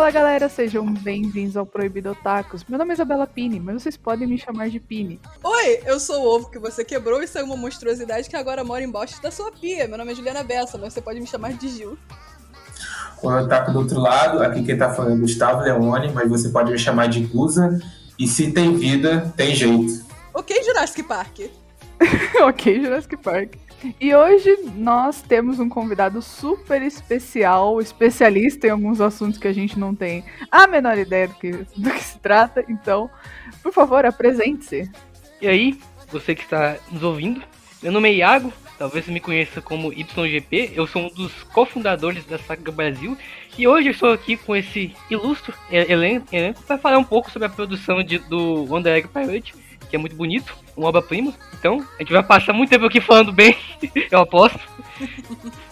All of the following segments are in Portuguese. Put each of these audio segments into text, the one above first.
Olá, galera, sejam bem-vindos ao Proibido Otakus. Meu nome é Isabela Pini, mas vocês podem me chamar de Pini. Oi, eu sou o ovo que você quebrou e saiu uma monstruosidade que agora mora embaixo da sua pia. Meu nome é Juliana Bessa, mas você pode me chamar de Gil. O Otaku do outro lado, aqui quem tá falando é Gustavo Leone, mas você pode me chamar de Guza. E se tem vida, tem jeito. Ok, Jurassic Park. ok, Jurassic Park. E hoje nós temos um convidado super especial, especialista em alguns assuntos que a gente não tem a menor ideia do que, do que se trata. Então, por favor, apresente-se. E aí, você que está nos ouvindo, meu nome é Iago, talvez você me conheça como YGP, eu sou um dos cofundadores da Saga Brasil e hoje eu estou aqui com esse ilustre elenco para falar um pouco sobre a produção de, do Wonder Egg Pirate que é muito bonito, uma obra-prima. Então, a gente vai passar muito tempo aqui falando bem, eu aposto.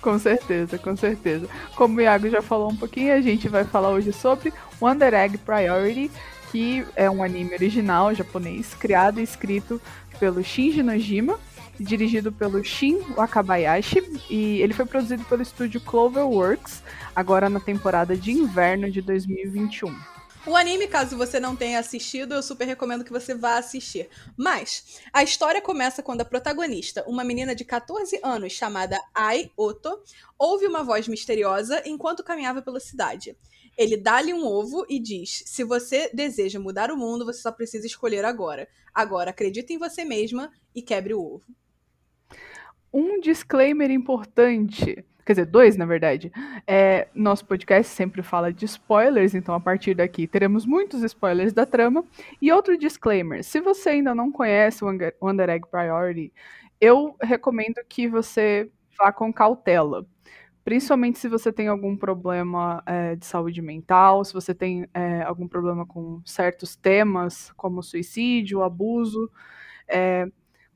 Com certeza, com certeza. Como o Iago já falou um pouquinho, a gente vai falar hoje sobre Wonder Egg Priority, que é um anime original japonês, criado e escrito pelo Shinji Nojima, dirigido pelo Shin Wakabayashi, e ele foi produzido pelo estúdio Cloverworks, agora na temporada de inverno de 2021. O anime, caso você não tenha assistido, eu super recomendo que você vá assistir. Mas a história começa quando a protagonista, uma menina de 14 anos chamada Ai Oto, ouve uma voz misteriosa enquanto caminhava pela cidade. Ele dá-lhe um ovo e diz: Se você deseja mudar o mundo, você só precisa escolher agora. Agora, acredite em você mesma e quebre o ovo. Um disclaimer importante quer dizer, dois na verdade. É, nosso podcast sempre fala de spoilers, então a partir daqui teremos muitos spoilers da trama. E outro disclaimer: se você ainda não conhece o Wonder Egg Priority, eu recomendo que você vá com cautela. Principalmente se você tem algum problema é, de saúde mental, se você tem é, algum problema com certos temas, como suicídio, abuso. É,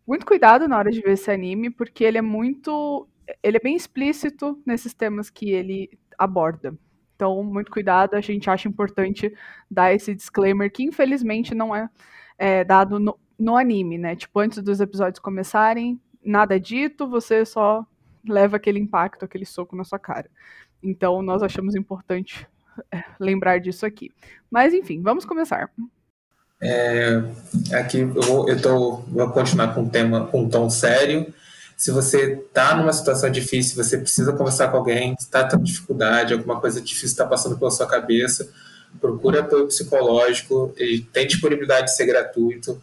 muito cuidado na hora de ver esse anime, porque ele é muito ele é bem explícito nesses temas que ele aborda. Então, muito cuidado, a gente acha importante dar esse disclaimer que infelizmente não é, é dado no, no, anime, né? Tipo, antes dos episódios começarem, nada é dito, você só leva aquele impacto, aquele soco na sua cara. Então, nós achamos importante é, lembrar disso aqui. Mas, enfim, vamos começar. É, aqui eu vou, eu tô, vou continuar com um tema, com um tom sério. Se você está numa situação difícil, você precisa conversar com alguém, está tendo dificuldade, alguma coisa difícil está passando pela sua cabeça, procura apoio psicológico, ele tem disponibilidade de ser gratuito.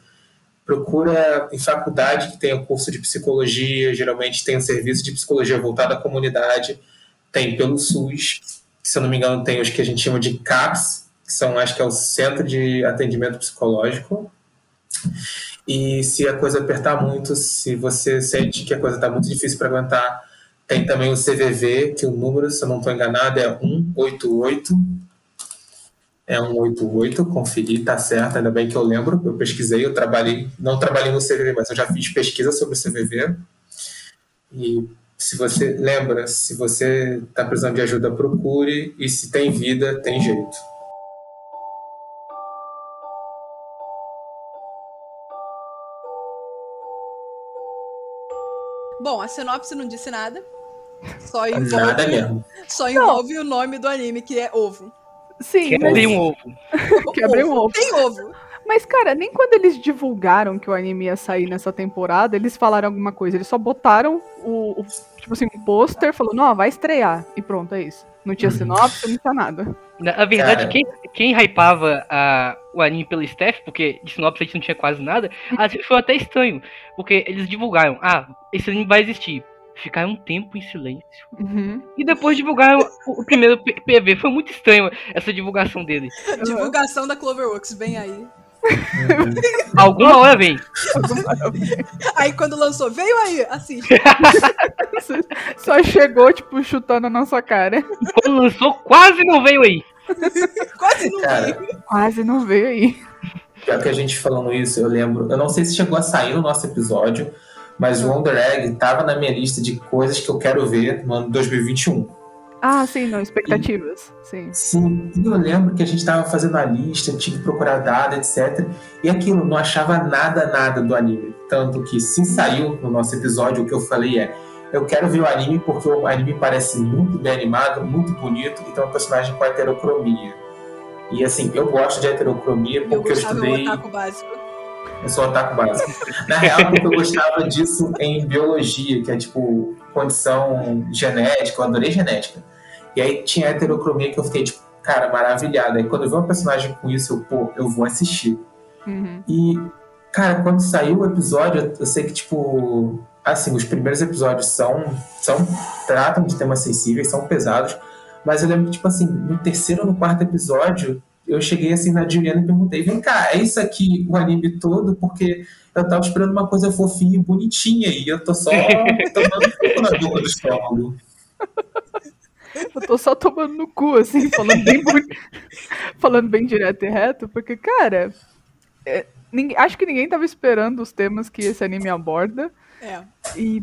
Procura em faculdade que tenha curso de psicologia, geralmente tem um serviço de psicologia voltado à comunidade, tem pelo SUS, que, se eu não me engano tem os que a gente chama de CAPS, que são acho que é o Centro de Atendimento Psicológico. E se a coisa apertar muito, se você sente que a coisa está muito difícil para aguentar, tem também o CVV, que o número, se eu não estou enganado, é 188. É 188, conferi, tá certo, ainda bem que eu lembro, eu pesquisei, eu trabalhei, não trabalhei no CVV, mas eu já fiz pesquisa sobre o CVV. E se você lembra, se você está precisando de ajuda, procure, e se tem vida, tem jeito. Bom, a sinopse não disse nada. Só envolve, nada mesmo. Só envolve não. o nome do anime, que é ovo. Sim. Quebrei mas... um ovo. Quebrei um ovo. Tem ovo. Mas, cara, nem quando eles divulgaram que o anime ia sair nessa temporada, eles falaram alguma coisa. Eles só botaram o, o tipo assim, um pôster, falou, não, vai estrear. E pronto, é isso. Não tinha uhum. sinopse, não tinha nada. Na verdade, quem, quem hypava a, o anime pelo staff, porque de sinopse a gente não tinha quase nada, foi até estranho. Porque eles divulgaram, ah, esse anime vai existir. Ficaram um tempo em silêncio. Uhum. E depois divulgaram o, o primeiro PV. Foi muito estranho essa divulgação dele. Divulgação da Cloverworks, vem aí. Alguma hora vem. Aí quando lançou, veio aí, assiste. Só chegou, tipo, chutando a nossa cara. quando lançou, quase não veio aí. quase não cara, veio. Quase não veio aí. Pior que a gente falando isso, eu lembro. Eu não sei se chegou a sair no nosso episódio, mas o Wonder Egg tava na minha lista de coisas que eu quero ver no ano 2021. Ah, sim, não, expectativas. E, sim. Sim, e eu lembro que a gente estava fazendo a lista, tinha que procurar dado, etc. E aquilo, não achava nada, nada do anime. Tanto que, se saiu no nosso episódio, o que eu falei é: eu quero ver o anime porque o anime parece muito bem animado, muito bonito e tem um personagem com heterocromia. E assim, eu gosto de heterocromia porque eu, eu estudei. Otaku básico. Eu sou otaku básico. Na real, porque eu gostava disso em biologia, que é tipo condição genética, eu adorei genética. E aí tinha heterocromia que eu fiquei, tipo, cara, maravilhada. Aí quando eu vi um personagem com isso, eu, pô, eu vou assistir. Uhum. E, cara, quando saiu o episódio, eu sei que, tipo, assim, os primeiros episódios são, são tratam de temas sensíveis, são pesados, mas eu lembro que, tipo assim, no terceiro ou no quarto episódio, eu cheguei assim na Juliana e perguntei: vem cá, é isso aqui o anime todo? Porque eu tava esperando uma coisa fofinha e bonitinha e eu tô só tomando fogo na boca do estômago. Eu tô só tomando no cu, assim, falando bem, falando bem direto e reto, porque, cara, é, ninguém, acho que ninguém tava esperando os temas que esse anime aborda. É. E.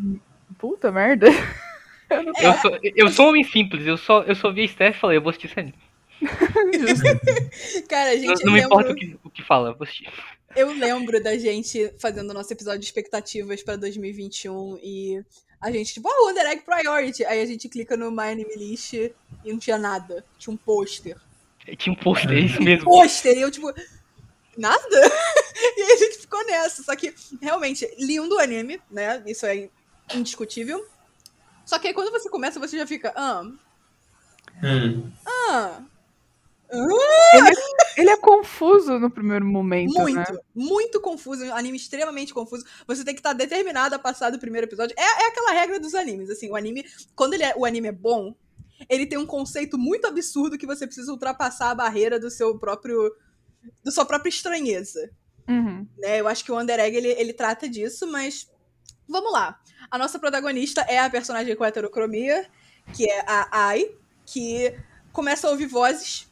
Puta merda. Eu, não... eu, sou, eu sou um homem simples, eu só, eu só vi a Steph e falei, eu vou assistir esse anime. Cara, a gente. Não, não me importa o que, o que fala, eu vou assistir. Eu lembro da gente fazendo nosso episódio de expectativas pra 2021 e a gente, tipo, oh, Wonder Egg Priority. Aí a gente clica no My Anime List e não tinha nada. Tinha um pôster. Tinha um pôster, é isso mesmo. Pôster! E eu, tipo, nada? e aí a gente ficou nessa. Só que, realmente, lindo o anime, né? Isso é indiscutível. Só que aí quando você começa, você já fica, ah. Hum. Ah. Ele, é, ele, é, confuso no primeiro momento. Muito, né? muito confuso. Um anime extremamente confuso. Você tem que estar determinado a passar do primeiro episódio. É, é aquela regra dos animes. Assim, o anime, quando ele é, o anime é bom, ele tem um conceito muito absurdo que você precisa ultrapassar a barreira do seu próprio. da sua própria estranheza. Uhum. Né? Eu acho que o Under Egg ele, ele trata disso, mas. Vamos lá. A nossa protagonista é a personagem com heterocromia, que é a Ai, que começa a ouvir vozes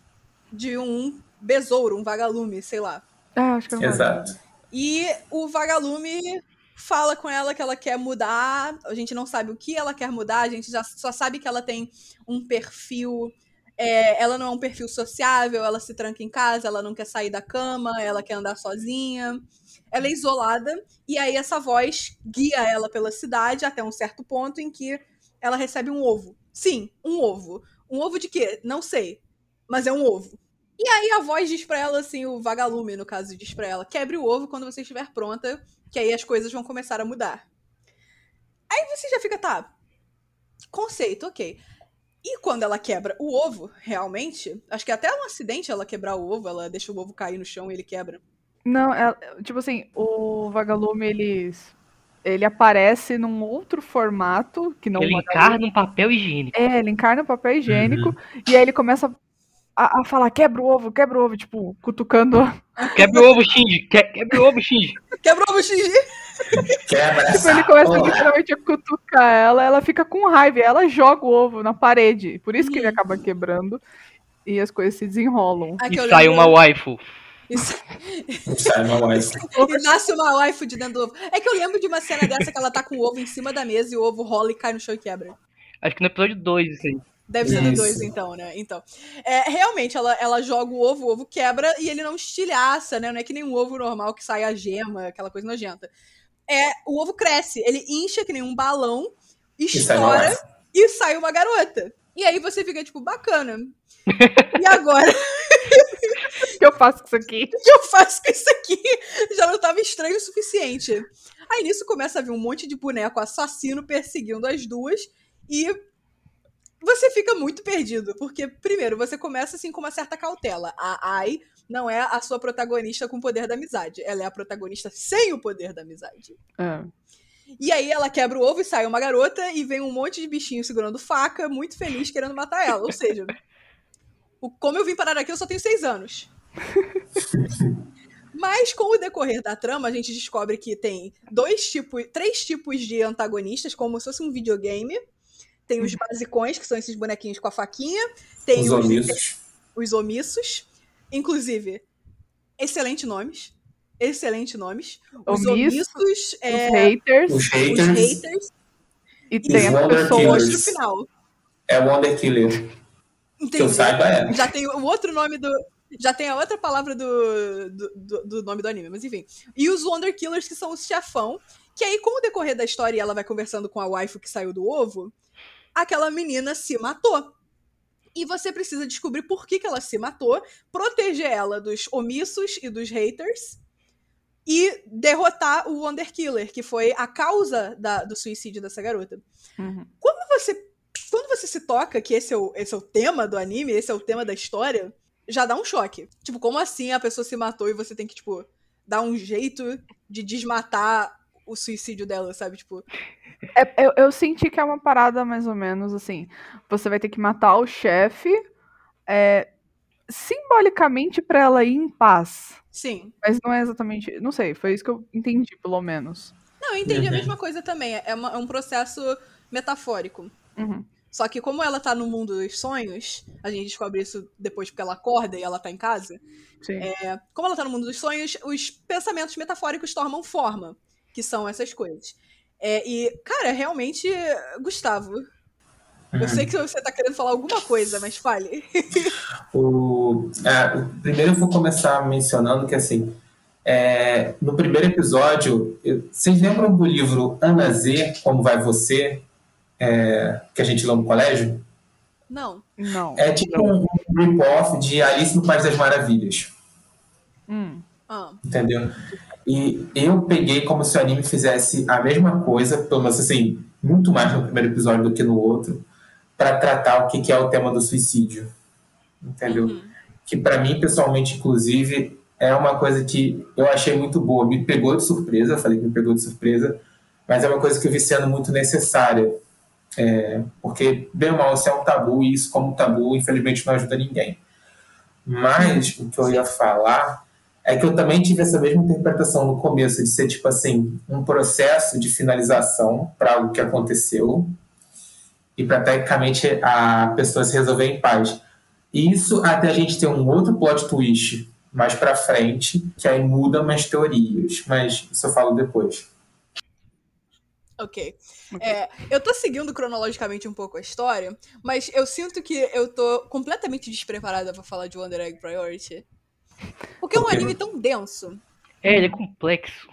de um besouro, um vagalume, sei lá. Ah, acho que é Exato. E o vagalume fala com ela que ela quer mudar. A gente não sabe o que ela quer mudar, a gente já só sabe que ela tem um perfil. É, ela não é um perfil sociável, ela se tranca em casa, ela não quer sair da cama, ela quer andar sozinha. Ela é isolada, e aí essa voz guia ela pela cidade até um certo ponto em que ela recebe um ovo. Sim, um ovo. Um ovo de quê? Não sei mas é um ovo. E aí a voz diz pra ela, assim, o vagalume, no caso, diz pra ela: quebre o ovo quando você estiver pronta, que aí as coisas vão começar a mudar. Aí você já fica, tá. Conceito, ok. E quando ela quebra o ovo, realmente, acho que até um acidente ela quebrar o ovo, ela deixa o ovo cair no chão e ele quebra. Não, é, tipo assim, o vagalume, ele, ele aparece num outro formato que não Ele encarna um papel higiênico. É, ele encarna um papel higiênico uhum. e aí ele começa a, a, falar quebra o ovo, quebra o ovo, tipo, cutucando. Quebra o ovo, Shinji. Que, quebra o ovo, Shinji. Quebra o ovo, Shinji. Quebra tipo, ele começa literalmente a cutucar ela, ela fica com raiva ela joga o ovo na parede. Por isso que ele acaba quebrando e as coisas se desenrolam. e sai uma waifu. Isso... sai uma waifu. e nasce uma waifu de dentro do ovo. É que eu lembro de uma cena dessa que ela tá com o ovo em cima da mesa e o ovo rola e cai no chão e quebra. Acho que no episódio 2 isso aí. Deve ser no 2, então, né? Então. É, realmente, ela, ela joga o ovo, o ovo quebra e ele não estilhaça, né? Não é que nem um ovo normal que sai a gema, aquela coisa nojenta. É, o ovo cresce, ele incha que nem um balão, estoura e sai, uma garota. E aí você fica, tipo, bacana. E agora? O que eu faço com isso aqui? O que eu faço com isso aqui? Já não tava estranho o suficiente. Aí nisso começa a vir um monte de boneco assassino perseguindo as duas. E você fica muito perdido, porque, primeiro, você começa assim com uma certa cautela. A Ai não é a sua protagonista com o poder da amizade. Ela é a protagonista sem o poder da amizade. É. E aí ela quebra o ovo e sai uma garota e vem um monte de bichinho segurando faca, muito feliz, querendo matar ela. Ou seja, o, como eu vim parar aqui, eu só tenho seis anos. Mas com o decorrer da trama, a gente descobre que tem dois tipos, três tipos de antagonistas, como se fosse um videogame tem os basicões, que são esses bonequinhos com a faquinha. Tem os, os omissos. Os omissos. Inclusive, excelentes nomes. Excelentes nomes. Os omissos, omissos é, os haters. Os haters. Os haters e, e tem as pessoas no final. É Wonder Killer. Entendi. Que eu saiba é. Já tem o outro nome do. Já tem a outra palavra do, do, do, nome do anime, mas enfim. E os Wonder Killers, que são os chefão, Que aí, com o decorrer da história ela vai conversando com a wife que saiu do ovo, aquela menina se matou. E você precisa descobrir por que, que ela se matou, proteger ela dos omissos e dos haters e derrotar o Wonder Killer, que foi a causa da, do suicídio dessa garota. Uhum. Quando você quando você se toca que esse é, o, esse é o tema do anime, esse é o tema da história, já dá um choque. Tipo, como assim a pessoa se matou e você tem que, tipo, dar um jeito de desmatar o suicídio dela, sabe? Tipo. É, eu, eu, senti que é uma parada mais ou menos assim. Você vai ter que matar o chefe é, simbolicamente para ela ir em paz. Sim. Mas não é exatamente. Não sei, foi isso que eu entendi, pelo menos. Não, eu entendi uhum. a mesma coisa também. É, uma, é um processo metafórico. Uhum. Só que como ela tá no mundo dos sonhos, a gente descobre isso depois porque ela acorda e ela tá em casa. É, como ela tá no mundo dos sonhos, os pensamentos metafóricos tomam forma, que são essas coisas. É, e, cara, realmente, Gustavo, eu sei que você tá querendo falar alguma coisa, mas fale. o, é, primeiro eu vou começar mencionando que, assim, é, no primeiro episódio, eu, vocês lembram do livro Ana Z, Como Vai Você? é, que a gente lê no colégio? Não. Não. É tipo não. um rip-off de Alice no País das Maravilhas. Hum. Ah. Entendeu? E eu peguei como se o anime fizesse a mesma coisa, pelo menos assim, muito mais no primeiro episódio do que no outro, para tratar o que é o tema do suicídio. Entendeu? Uhum. Que para mim, pessoalmente, inclusive, é uma coisa que eu achei muito boa. Me pegou de surpresa, falei que me pegou de surpresa, mas é uma coisa que eu vi sendo muito necessária é, porque, bem ou mal, isso é um tabu, e isso, como tabu, infelizmente não ajuda ninguém. Mas o que eu ia falar é que eu também tive essa mesma interpretação no começo, de ser tipo assim, um processo de finalização para algo que aconteceu e para tecnicamente a pessoa se resolver em paz. Isso até a gente ter um outro plot twist mais para frente, que aí muda umas teorias, mas isso eu falo depois. Ok. É, eu tô seguindo cronologicamente um pouco a história, mas eu sinto que eu tô completamente despreparada para falar de Wonder Egg Priority. Porque é um anime tão denso. É, ele é complexo.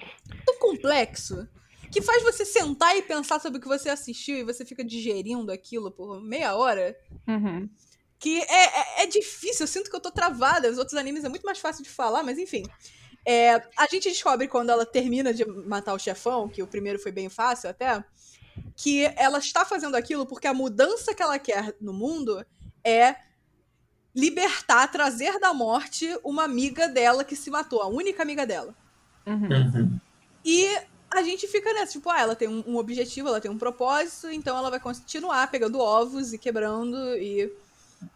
Tão complexo. Que faz você sentar e pensar sobre o que você assistiu e você fica digerindo aquilo por meia hora. Uhum. Que é, é, é difícil, eu sinto que eu tô travada. Os outros animes é muito mais fácil de falar, mas enfim. É, a gente descobre quando ela termina de matar o chefão, que o primeiro foi bem fácil até, que ela está fazendo aquilo porque a mudança que ela quer no mundo é libertar, trazer da morte uma amiga dela que se matou, a única amiga dela. Uhum. Uhum. E a gente fica nessa, tipo, ah, ela tem um, um, objetivo, ela tem um propósito, então ela vai continuar pegando ovos e quebrando e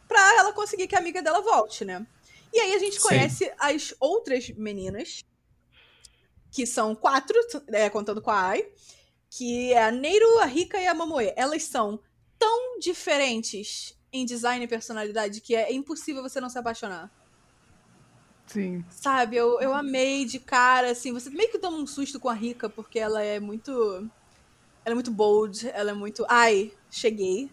pra ela conseguir que a amiga dela volte, né? E aí a gente Sim. conhece as outras meninas, que são quatro, é, contando com a Ai, que é a Neiro, a Rika e a Momoe. Elas são tão diferentes em design e personalidade que é impossível você não se apaixonar. Sim. Sabe, eu, eu amei de cara, assim, você meio que toma um susto com a Rika, porque ela é muito. Ela é muito bold, ela é muito. Ai, cheguei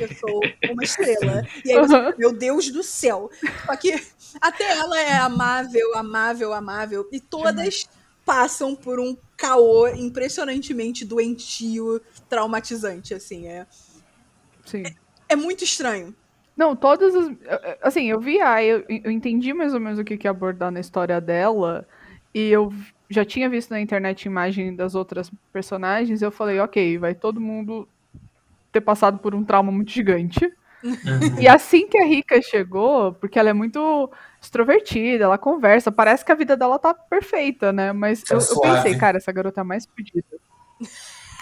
eu sou uma estrela. E aí você, uhum. meu Deus do céu. Só que até ela é amável, amável, amável. E todas passam por um caô impressionantemente doentio, traumatizante, assim. É, Sim. É, é muito estranho. Não, todas as. Assim, eu vi a. Eu, eu entendi mais ou menos o que, que abordar na história dela. E eu já tinha visto na internet imagem das outras personagens. Eu falei, ok, vai todo mundo ter passado por um trauma muito gigante. e assim que a Rika chegou, porque ela é muito extrovertida, ela conversa, parece que a vida dela tá perfeita, né? Mas eu, eu, pensei, cara, essa garota é mais fodida.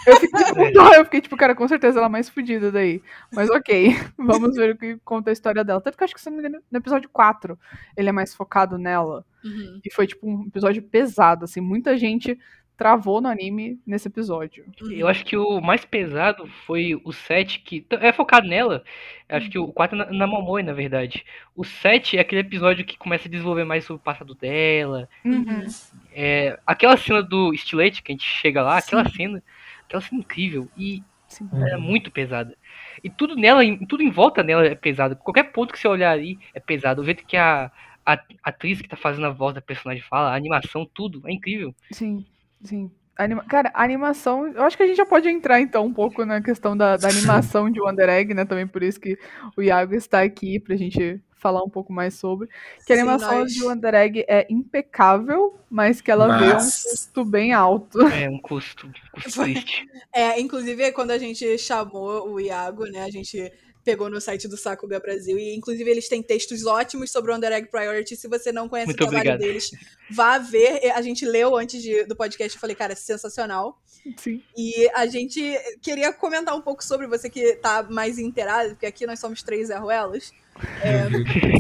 Eu fiquei, eu fiquei tipo, cara, com certeza ela é mais fodida daí. Mas ok, vamos ver o que conta a história dela. Tanto que eu acho que, se não me engano, no episódio 4, ele é mais focado nela. Uhum. E foi, tipo, um episódio pesado, assim. Muita gente travou no anime nesse episódio. Eu acho que o mais pesado foi o 7, que é focado nela. Acho que o 4 é na, na Momoe, na verdade. O 7 é aquele episódio que começa a desenvolver mais sobre o passado dela. Uhum. É, aquela cena do estilete, que a gente chega lá, Sim. aquela cena, aquela cena incrível. E Sim. é muito pesada. E tudo nela, tudo em volta dela é pesado. Qualquer ponto que você olhar ali é pesado. O jeito que a, a atriz que tá fazendo a voz da personagem fala, a animação, tudo, é incrível. Sim. Sim. Anima... Cara, a animação. Eu acho que a gente já pode entrar então um pouco na questão da, da animação de Wonder Egg, né? Também por isso que o Iago está aqui pra gente falar um pouco mais sobre. Que a Sim, animação nós- de Wonder Egg é impecável, mas que ela vê um Mas- custo bem alto. É um custo, custo Foi. triste. É, inclusive, quando a gente chamou o Iago, né, a gente pegou no site do Sakuga Brasil e, inclusive, eles têm textos ótimos sobre o Under Egg Priority. Se você não conhece Muito o trabalho obrigado. deles, vá ver. A gente leu antes de- do podcast e falei, cara, sensacional. Sim. E a gente queria comentar um pouco sobre você que tá mais inteirado, porque aqui nós somos três Arruelas.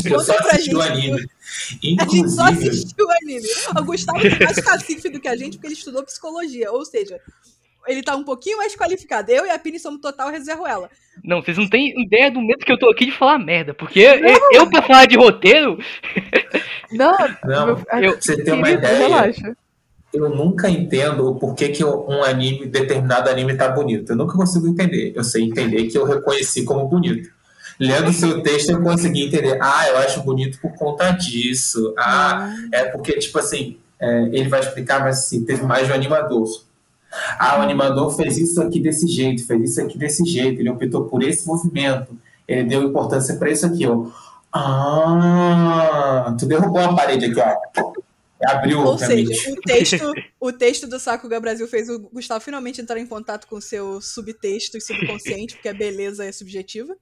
Eu só assisti o gente. anime. A gente só Inclusive, assistiu o anime. O Gustavo é mais cacife do que a gente, porque ele estudou psicologia. Ou seja, ele tá um pouquinho mais qualificado. Eu e a Pini somos total reservuela. Não, vocês não têm ideia do medo que eu tô aqui de falar merda. Porque eu, eu, pra falar de roteiro, Não, Não, eu- pra você ter uma querido, ideia, relaxa. eu nunca entendo o porquê que um anime, determinado anime tá bonito. Eu nunca consigo entender. Eu sei entender que eu reconheci como bonito. Lendo seu texto, eu consegui entender. Ah, eu acho bonito por conta disso. Ah, é porque, tipo assim, é, ele vai explicar, mas assim, teve mais de um animador. Ah, o animador fez isso aqui desse jeito, fez isso aqui desse jeito, ele optou por esse movimento, ele deu importância para isso aqui, ó. Ah, tu derrubou a parede aqui, ó. Abriu Ou seja, o texto, o texto do Sakuga Brasil fez o Gustavo finalmente entrar em contato com o seu subtexto e subconsciente, porque a beleza é subjetiva.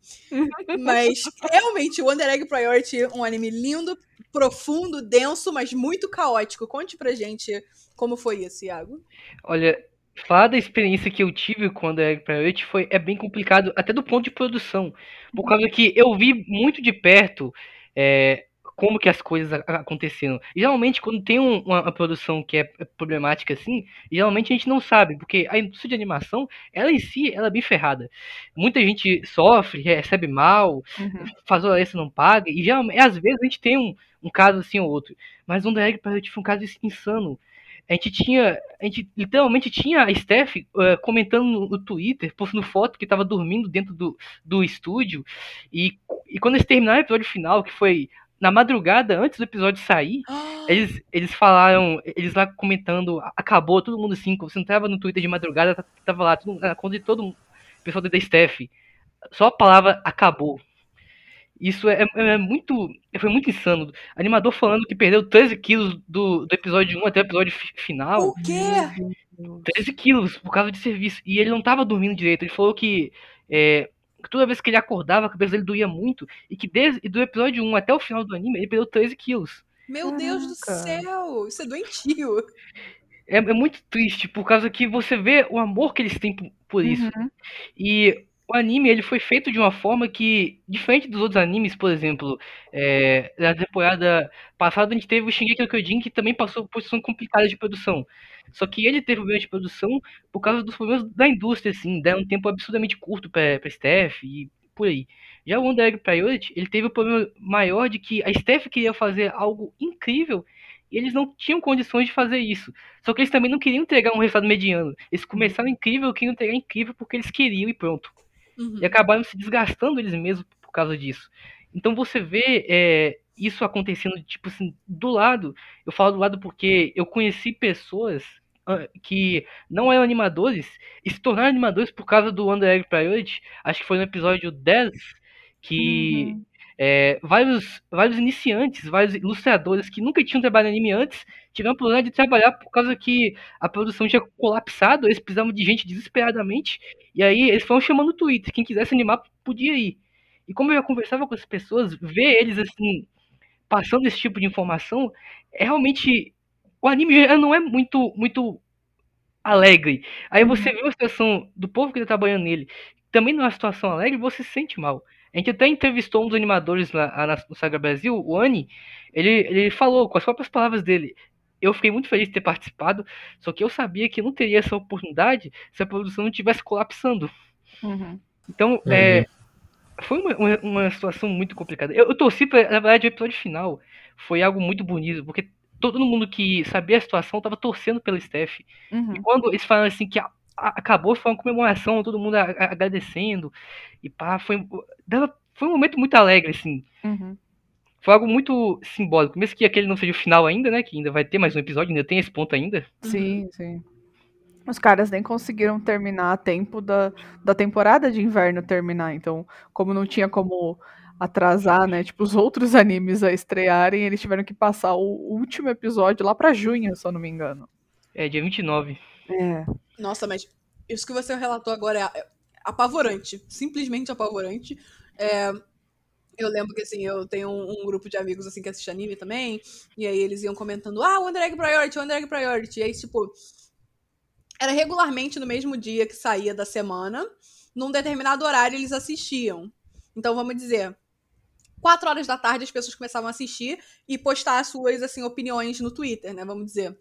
Mas, realmente, o Under Egg Priority, um anime lindo, profundo, denso, mas muito caótico. Conte pra gente como foi isso, Iago. olha, falar da experiência que eu tive com Under Egg Priority foi, é bem complicado, até do ponto de produção. Por causa que eu vi muito de perto é, como que as coisas aconteceram. Geralmente, quando tem um- uma, uma produção que é problemática assim, geralmente a gente não sabe, porque a indústria de animação, ela em si, ela é bem ferrada. Muita gente sofre, recebe mal, Uhum. faz hora extra não paga, e geralmente, às vezes a gente tem um, um caso assim ou outro. Mas o Under Egg Priority foi um caso insano. A gente tinha, a gente literalmente tinha a Steph eh, comentando no, no Twitter, postando foto que tava dormindo dentro do, do estúdio, e, e quando eles terminaram o episódio final, que foi na madrugada, antes do episódio sair, eles, eles falaram, eles lá comentando, acabou, todo mundo assim, você entrava no Twitter de madrugada, tava lá, todo, na conta de todo mundo, o pessoal da Steph, só a palavra acabou. Isso é, é- é muito. Foi muito insano. Animador falando que perdeu 13 quilos do, do episódio 1 até o episódio fi- final. O quê? 13 quilos por causa de serviço. E ele não tava dormindo direito. Ele falou que, é, que toda vez que ele acordava, a cabeça dele doía muito. E que desde do episódio 1 até o final do anime, ele perdeu 13 quilos. Meu Deus do Caraca. céu! Isso é doentio. É, é muito triste, por causa que você vê o amor que eles têm por, por isso. Uhum. E o anime ele foi feito de uma forma que, diferente dos outros animes, por exemplo, é, na temporada passada a gente teve o Shingeki no Kyojin que também passou por situação complicada de produção. Só que ele teve problemas de produção por causa dos problemas da indústria, assim, deram um tempo absurdamente curto para pra Steph e por aí. Já o Under Egg Priority, ele teve o problema maior de que a Steph queria fazer algo incrível e eles não tinham condições de fazer isso. Só que eles também não queriam entregar um resultado mediano. Eles começaram incrível, queriam entregar incrível porque eles queriam e pronto Uhum. e acabaram se desgastando eles mesmos por causa disso. Então você vê é, isso acontecendo, tipo assim, do lado. Eu falo do lado porque eu conheci pessoas que não eram animadores e se tornaram animadores por causa do Under Egg Priority. Acho que foi no episódio 10 que Uhum. É, vários, vários iniciantes, vários ilustradores que nunca tinham trabalhado em anime antes, tiveram a oportunidade de trabalhar por causa que a produção tinha colapsado, eles precisavam de gente desesperadamente, e aí eles foram chamando no Twitter, quem quisesse animar podia ir. E como eu já conversava com as pessoas, ver eles assim, passando esse tipo de informação, é realmente. O anime já não é muito, muito alegre. Aí você vê a situação do povo que tá trabalhando nele, também numa situação alegre, você se sente mal. A gente até entrevistou um dos animadores lá na- no Saga Brasil, o Ani, ele, ele falou com as próprias palavras dele. Eu fiquei muito feliz de ter participado, só que eu sabia que não teria essa oportunidade se a produção não estivesse colapsando. Uhum. Então, Uhum. é, foi uma, uma, uma situação muito complicada. Eu, eu torci pra, na verdade, o episódio final foi algo muito bonito, porque todo mundo que sabia a situação tava torcendo pela Steph. Uhum. E quando eles falaram assim que a- acabou, foi uma comemoração, todo mundo agradecendo. E pá, foi, foi um momento muito alegre, assim. Uhum. Foi algo muito simbólico. Mesmo que aquele não seja o final ainda, né? Que ainda vai ter mais um episódio, ainda tem esse ponto ainda. Sim, sim. Os caras nem conseguiram terminar a tempo da, da temporada de inverno terminar. Então, como não tinha como atrasar, né? Tipo, os outros animes a estrearem, eles tiveram que passar o último episódio lá pra junho, se eu não me engano. É, dia 29. É. Nossa, mas isso que você relatou agora é apavorante. Simplesmente apavorante. É, eu lembro que, assim, eu tenho um, um, grupo de amigos, assim, que assiste anime também. E aí eles iam comentando, ah, Wonder Egg Priority, Wonder Egg Priority. E aí, tipo, era regularmente no mesmo dia que saía da semana. Num determinado horário eles assistiam. Então, vamos dizer, quatro horas da tarde as pessoas começavam a assistir e postar as suas, assim, opiniões no Twitter, né? Vamos dizer.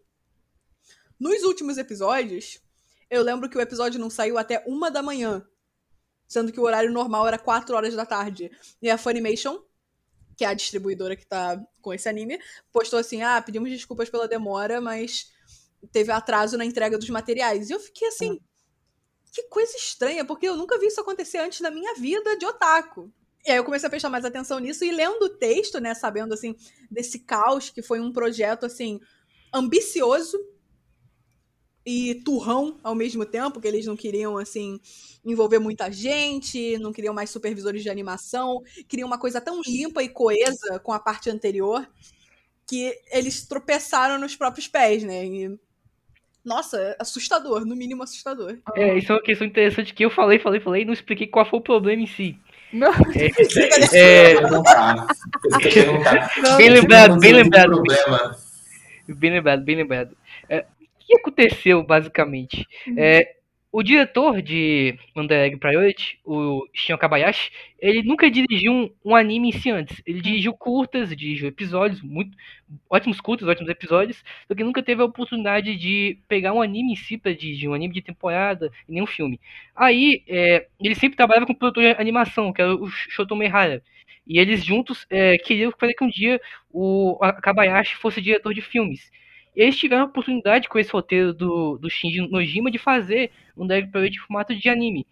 Nos últimos episódios, eu lembro que o episódio não saiu até uma da manhã. Sendo que o horário normal era 4 horas da tarde. E a Funimation, que é a distribuidora que tá com esse anime, postou assim: ah, pedimos desculpas pela demora, mas teve atraso na entrega dos materiais. E eu fiquei assim. Que coisa estranha, porque eu nunca vi isso acontecer antes na minha vida de otaku. E aí eu comecei a prestar mais atenção nisso e lendo o texto, né, sabendo assim desse caos que foi um projeto assim ambicioso e turrão ao mesmo tempo, que eles não queriam, assim, envolver muita gente, não queriam mais supervisores de animação, queriam uma coisa tão limpa e coesa com a parte anterior, que eles tropeçaram nos próprios pés, né? E, nossa, assustador, no mínimo assustador. É, isso é uma questão interessante que eu falei, falei, falei, e não expliquei qual foi o problema em si. Não. É, é... bem lembrado, bem lembrado. Bem lembrado, bem lembrado. Que aconteceu, basicamente? Uhum. É, o diretor de Under Egg Priority, o Shion Kabayashi, ele nunca dirigiu um, um, anime em si antes. Ele dirigiu curtas, dirigiu episódios, muito ótimos curtas, ótimos episódios, só que nunca teve a oportunidade de pegar um anime em si para dirigir, um anime de temporada, e nem um filme. Aí, é, ele sempre trabalhava com o produtor de animação, que era o Shoto Mehara. E eles juntos é, queriam fazer que um dia o Kabayashi fosse diretor de filmes eles tiveram a oportunidade com esse roteiro do, do Shinji Nojima de fazer um Drag Parade em formato de anime.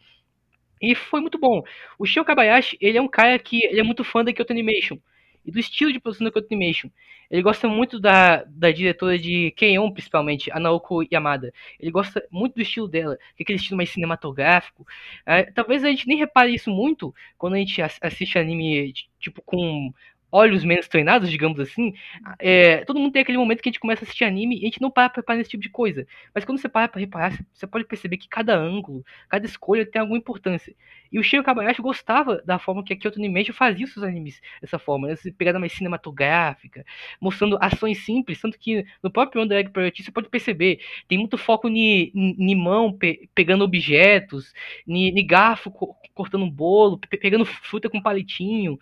E foi muito bom. O Shio Kabayashi, ele é um cara que ele é muito fã da Kyoto Animation e do estilo de produção da Kyoto Animation. Ele gosta muito da, da diretora de Keion, principalmente, a Naoko Yamada. Ele gosta muito do estilo dela, que é aquele estilo mais cinematográfico. É, talvez a gente nem repare isso muito quando a gente assiste anime tipo com olhos menos treinados, digamos assim, é, todo mundo tem aquele momento que a gente começa a assistir anime e a gente não para pra reparar nesse tipo de coisa. Mas quando você para pra reparar, você pode perceber que cada ângulo, cada escolha tem alguma importância. E o Shiro Kabayashi gostava da forma que a Kyoto Animation fazia os seus animes dessa forma, né? essa pegada mais cinematográfica, mostrando ações simples, tanto que no próprio Under Egg Priority você pode perceber, tem muito foco em mão pe, pegando objetos, em garfo co, cortando um bolo, pe, pegando fruta com palitinho,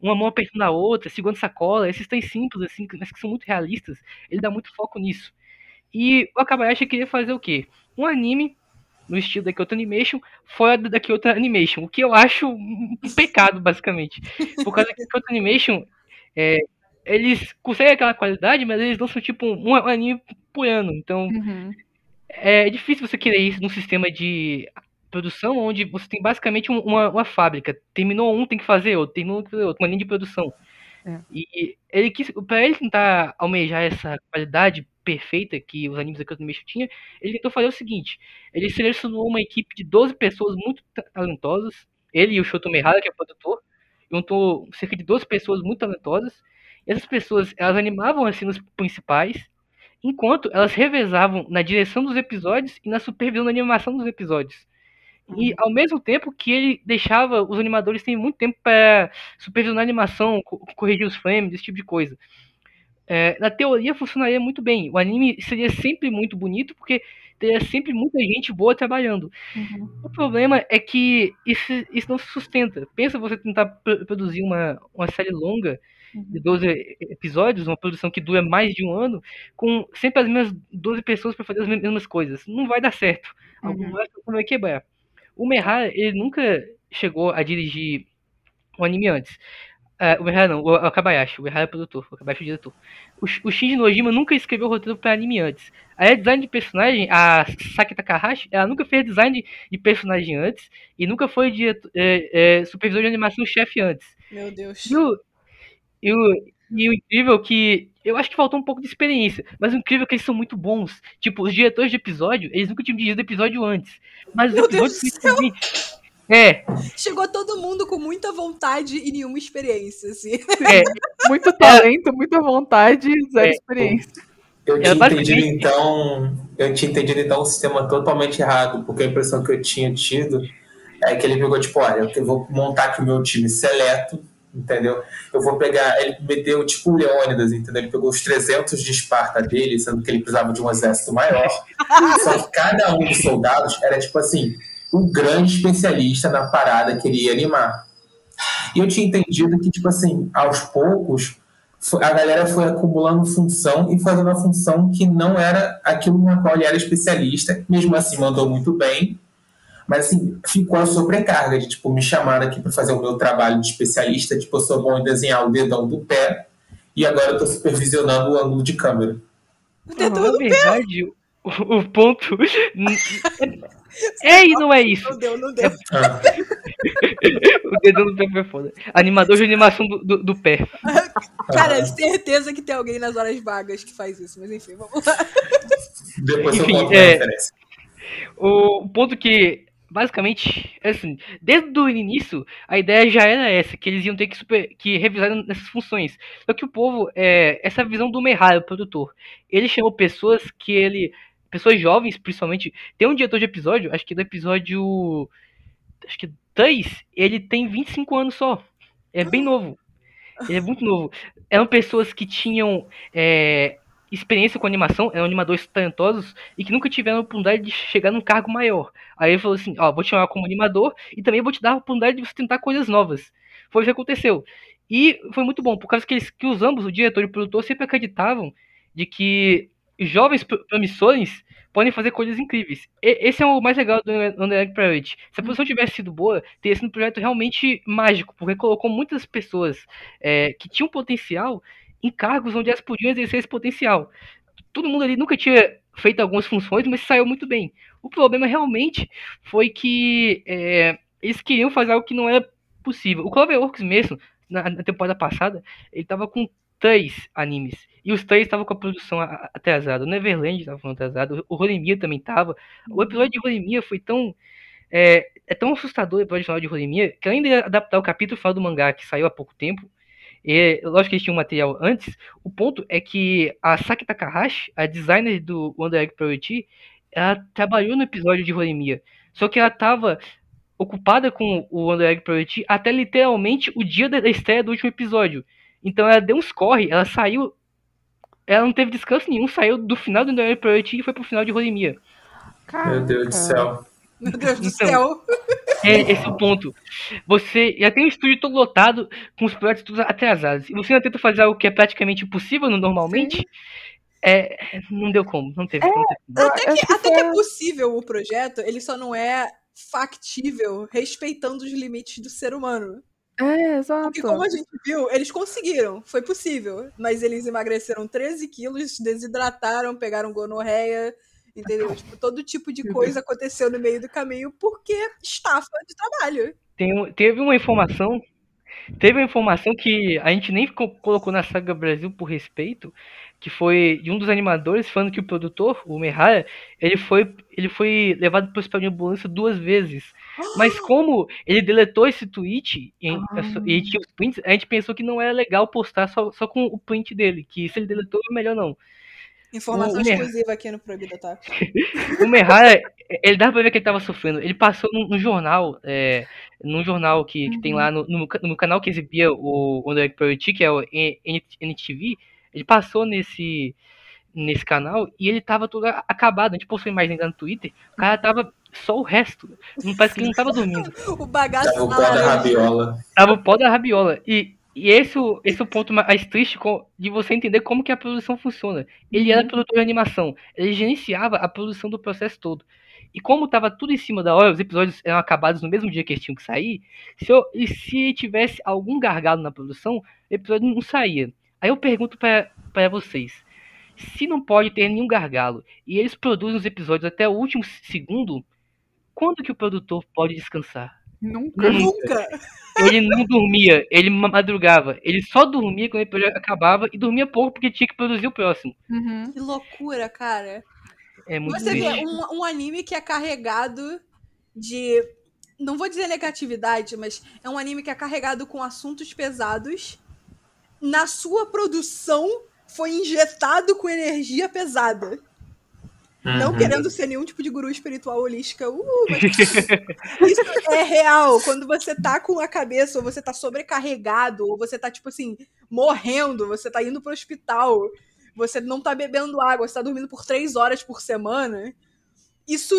uma mão apertando a outra, segurando sacola, esses têm simples, assim, mas que são muito realistas, ele dá muito foco nisso. E o Akabayashi queria fazer o quê? Um anime no estilo da Kyoto Animation, fora da Kyoto Animation, o que eu acho um pecado, basicamente. Por causa que Kyoto Animation, é, eles conseguem aquela qualidade, mas eles lançam tipo um, um anime por ano, então uhum. é difícil você querer isso num sistema de produção onde você tem basicamente uma, uma fábrica. Terminou um, tem que fazer outro, terminou um, tem que fazer outro, uma linha de produção. É. E ele quis, para ele tentar almejar essa qualidade perfeita que os animes da Animation tinha, ele tentou fazer o seguinte: ele selecionou uma equipe de 12 pessoas muito talentosas, ele e o Shoto Mehara, que é o produtor, juntou cerca de 12 pessoas muito talentosas. Essas pessoas, elas animavam as cenas principais, enquanto elas revezavam na direção dos episódios e na supervisão da animação dos episódios. E ao mesmo tempo que ele deixava os animadores terem muito tempo para supervisionar a animação, corrigir os frames, esse tipo de coisa. É, na teoria funcionaria muito bem. O anime seria sempre muito bonito porque teria sempre muita gente boa trabalhando. Uhum. O problema é que isso, isso não se sustenta. Pensa você tentar produzir uma, uma série longa uhum. de 12 episódios, uma produção que dura mais de um ano, com sempre as mesmas 12 pessoas para fazer as mesmas coisas. Não vai dar certo. Uhum. Alguma coisa vai quebrar. O Mehara, ele nunca chegou a dirigir um anime antes. Uh, o Mehara não, o Akabayashi, o Mehara é produtor, o é o diretor. O, o Shinji Nojima nunca escreveu roteiro para anime antes. A design de personagem, a Saki Takahashi, ela nunca fez design de personagem antes e nunca foi diretor, é, é, supervisor de animação chefe antes. Meu Deus. E o, e o, e o incrível é que Eu acho que faltou um pouco de experiência, mas o incrível é que eles são muito bons. Tipo, os diretores de episódio, eles nunca tinham dirigido episódio antes. Mas Meu os Deus episódios do céu. principalmente- É, Chegou todo mundo com muita vontade e nenhuma experiência, assim. é. Muito talento, muita vontade, zero É. experiência. Eu tinha entendido então, eu tinha entendido então um sistema totalmente errado, porque a impressão que eu tinha tido é que ele pegou tipo, olha, eu vou montar aqui o meu time seleto, entendeu? Eu vou pegar, ele meteu tipo o Leônidas, entendeu? Ele pegou os 300 de Esparta dele, sendo que ele precisava de um exército maior. Só que cada um dos soldados era tipo assim, um grande especialista na parada que ele ia animar. E eu tinha entendido que tipo assim, aos poucos a galera foi acumulando função e fazendo uma função que não era aquilo na qual ele era especialista, mesmo assim mandou muito bem, mas assim, ficou a sobrecarga de tipo, me chamaram aqui para fazer o meu trabalho de especialista, tipo, eu sou bom em desenhar o dedão do pé e agora eu estou supervisionando o ângulo de câmera. Dedão Na verdade, o, o ponto. É e não é isso. Não deu, não deu. Ah, O dedão do pé foi foda. Animador de animação do, do, do pé. Cara, ah, certeza que tem alguém nas horas vagas que faz isso, mas enfim, vamos lá. depois Enfim, eu conto é- a referência. O ponto que, basicamente, é assim, desde o início, a ideia já era essa, que eles iam ter que, super, que revisar nessas funções. Só que o povo, é, essa visão do Merrara, o produtor, ele chamou pessoas que ele. Pessoas jovens, principalmente. Tem um diretor de episódio, acho que do episódio. Acho que 3, ele tem 25 anos só. É bem novo. Ele é muito novo. Eram pessoas que tinham é, experiência com animação, eram animadores talentosos e que nunca tiveram a oportunidade de chegar num cargo maior. Aí ele falou assim: Ó, vou te chamar como animador e também vou te dar a oportunidade de você tentar coisas novas. Foi o que aconteceu. E foi muito bom, por causa que, eles, que os ambos, o diretor e o produtor, sempre acreditavam de que jovens pr- promissores podem fazer coisas incríveis. E- esse é o mais legal do Under Priority. Se a produção tivesse sido boa, teria sido um projeto realmente mágico, porque colocou muitas pessoas é, que tinham potencial em cargos onde elas podiam exercer esse potencial. Todo mundo ali nunca tinha feito algumas funções, mas saiu muito bem. O problema realmente foi que é, eles queriam fazer algo que não era possível. O Cloverworks mesmo, na, na temporada passada, ele tava com três animes. E os três estavam com a produção atrasada. O Neverland estava atrasado, o Horimiya também tava. O episódio de Horimiya foi tão. É, é tão assustador o episódio final de Horimiya que além de adaptar o capítulo final do mangá que saiu há pouco tempo, e, lógico que eles tinham material antes, o ponto é que a Saki Takahashi, a designer do Wonder Egg Priority, ela trabalhou no episódio de Horimiya. Só que ela estava ocupada com o Wonder Egg Priority até literalmente o dia da estreia do último episódio. Então ela deu uns corre, ela saiu. Ela não teve descanso nenhum, saiu do final do Wonder Egg Priority e foi pro final de Horimiya. Meu Deus do céu. Meu Deus do Então, céu. É esse é o ponto. Você já tem o estúdio todo lotado, com os projetos todos atrasados. E você ainda tenta fazer algo que é praticamente impossível no- normalmente. É, não deu como, não teve. não teve. Até que, até que é possível o projeto, ele só não é factível respeitando os limites do ser humano. É, exato. Porque como a gente viu, eles conseguiram, foi possível. Mas eles emagreceram 13 quilos, desidrataram, pegaram gonorreia, entendeu? Tipo, todo tipo de coisa aconteceu no meio do caminho porque estafa de trabalho. Tem teve uma informação. Teve uma informação que a gente nem co- colocou na saga Brasil por respeito, que foi de um dos animadores falando que o produtor, o Mehara, ele foi, ele foi levado para o hospital de ambulância duas vezes. Mas como ele deletou esse tweet e, e tinha os prints, a gente pensou que não era legal postar só, só com o print dele, que se ele deletou é melhor não. Informação O Mer- exclusiva aqui no Proibida Tá? O Mehara, ele dava pra ver que ele tava sofrendo. Ele passou no, no jornal, é, num jornal que, que tem lá no, no, ca- no canal que exibia o Egg Priority, que é o NTV, ele passou nesse, nesse canal e ele tava todo acabado. A gente postou imagem ainda no Twitter, o cara tava só o resto. Não parece que ele não tava dormindo. O bagaço Tava o pó da laranja. rabiola. Tava o pó da rabiola. E, e esse, esse é o ponto mais triste de você entender como que a produção funciona. Ele era produtor de animação. Ele gerenciava a produção do processo todo. E como tava tudo em cima da hora, os episódios eram acabados no mesmo dia que eles tinham que sair, se, eu, e se tivesse algum gargalo na produção, o episódio não saía. Aí eu pergunto pra vocês, se não pode ter nenhum gargalo, e eles produzem os episódios até o último segundo, quando que o produtor pode descansar? Nunca. Nunca! Ele não dormia, ele madrugava. Ele só dormia quando o episódio acabava e dormia pouco porque tinha que produzir o próximo. Uhum. Que loucura, cara. É muito Você vê um, um anime que é carregado de. Não vou dizer negatividade, mas é um anime que é carregado com assuntos pesados. Na sua produção, foi injetado com energia pesada. Não Uhum. querendo ser nenhum tipo de guru espiritual holística. Uh, mas isso é real. Quando você tá com a cabeça, ou você tá sobrecarregado, ou você tá, tipo assim, morrendo, você tá indo pro hospital, você não tá bebendo água, você tá dormindo por três horas por semana. Isso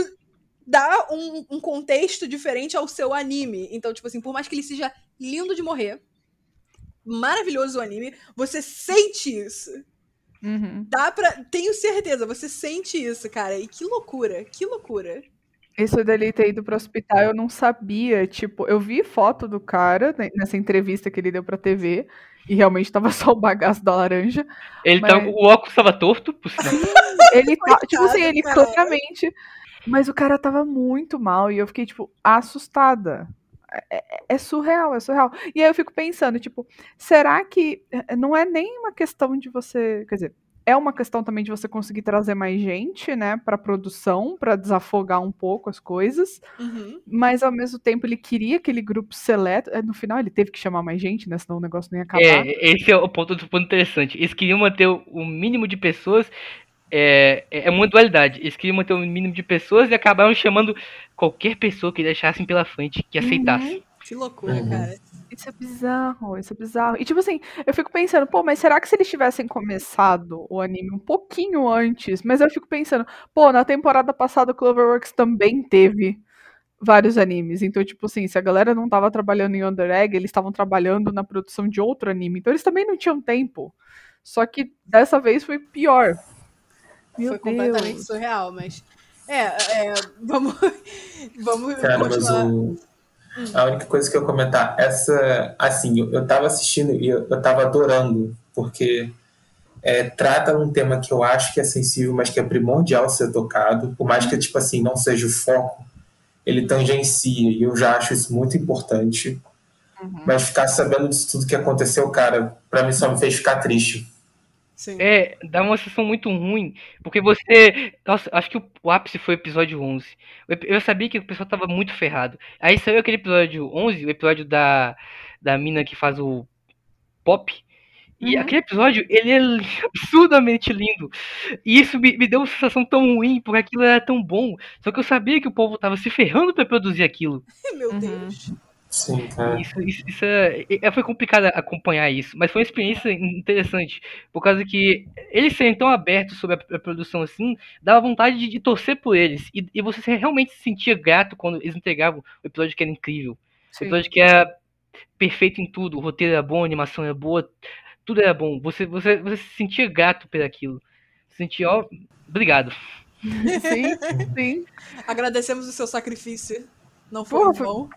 dá um, um contexto diferente ao seu anime. Então, tipo assim, por mais que ele seja lindo de morrer, maravilhoso o anime, você sente isso. Uhum. Dá pra. Tenho certeza, você sente isso, cara. E que loucura, que loucura. Isso dele ter ido pro hospital, eu não sabia. Tipo, eu vi foto do cara né, nessa entrevista que ele deu pra TV. E realmente tava só o bagaço da laranja. Ele Mas- tava, o óculos tava torto, por sinal. Ele tá, tipo assim, ele claramente. Mas o cara tava muito mal e eu fiquei, tipo, assustada. É, é- é surreal, é surreal. E aí eu fico pensando, tipo, será que eh, não é nem uma questão de você. Quer dizer, é uma questão também de você conseguir trazer mais gente, né, pra produção, pra desafogar um pouco as coisas. Uhum. Mas ao mesmo tempo ele queria aquele grupo seleto. eh, No final ele teve que chamar mais gente, né? Senão o negócio não ia acabar. É, esse é o ponto, ponto interessante. Eles queriam manter o o mínimo de pessoas. É, é é uma dualidade. Eles queriam manter o mínimo de pessoas e acabaram chamando qualquer pessoa que deixassem pela frente, que aceitasse. Que loucura, Uhum. cara. Isso é bizarro, isso é bizarro. E tipo assim, eu fico pensando, pô, mas será que se eles tivessem começado o anime um pouquinho antes? Mas eu fico pensando, pô, na temporada passada o Cloverworks também teve vários animes. Então, tipo assim, se a galera não tava trabalhando em Under Egg, eles estavam trabalhando na produção de outro anime. Então eles também não tinham tempo. Só que dessa vez foi pior. Meu Foi completamente Deus. surreal, mas. É, é, vamos. vamos Cara, mas continuar. o... a única coisa que eu comentar, essa, assim, eu, eu tava assistindo e eu, eu tava adorando, porque é, trata um tema que eu acho que é sensível, mas que é primordial ser tocado, por mais que, tipo assim, não seja o foco, ele tangencia, e eu já acho isso muito importante. Uhum. Mas ficar sabendo disso tudo que aconteceu, cara, pra mim só me fez ficar triste. Sim. É, dá uma sensação muito ruim, porque você. Nossa, acho que o, o ápice foi o episódio 11. Eu, eu sabia que o pessoal tava muito ferrado. Aí saiu aquele episódio 11, o episódio da, da mina que faz o pop. E Uhum. aquele episódio, ele é absurdamente lindo. E isso me, me deu uma sensação tão ruim, porque aquilo era tão bom. Só que eu sabia que o povo tava se ferrando pra produzir aquilo. Meu Uhum. Deus. Sim, cara. Isso, isso, isso é, é- foi complicado acompanhar isso, mas foi uma experiência interessante, por causa que eles serem tão abertos sobre a, a produção assim, dava vontade de, de torcer por eles, e, e você se- realmente se sentia grato quando eles entregavam o episódio que era incrível, o Sim. episódio que era perfeito em tudo, o roteiro era bom, a animação era boa, tudo era bom, você, você, você se sentia grato por aquilo, sentia, ó, obrigado. Sim, sim. Agradecemos o seu sacrifício. Não foi Porra, vão.